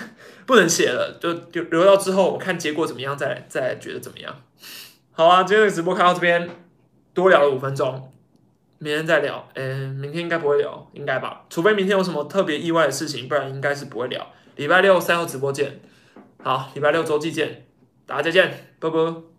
A: 不能写了，就就留到之后，我看结果怎么样，再再觉得怎么样。好啊，今天的直播开到这边，多聊了五分钟，明天再聊。嗯，明天应该不会聊，应该吧？除非明天有什么特别意外的事情，不然应该是不会聊。礼拜六赛后直播见。好，礼拜六周记见，大家再见，拜拜。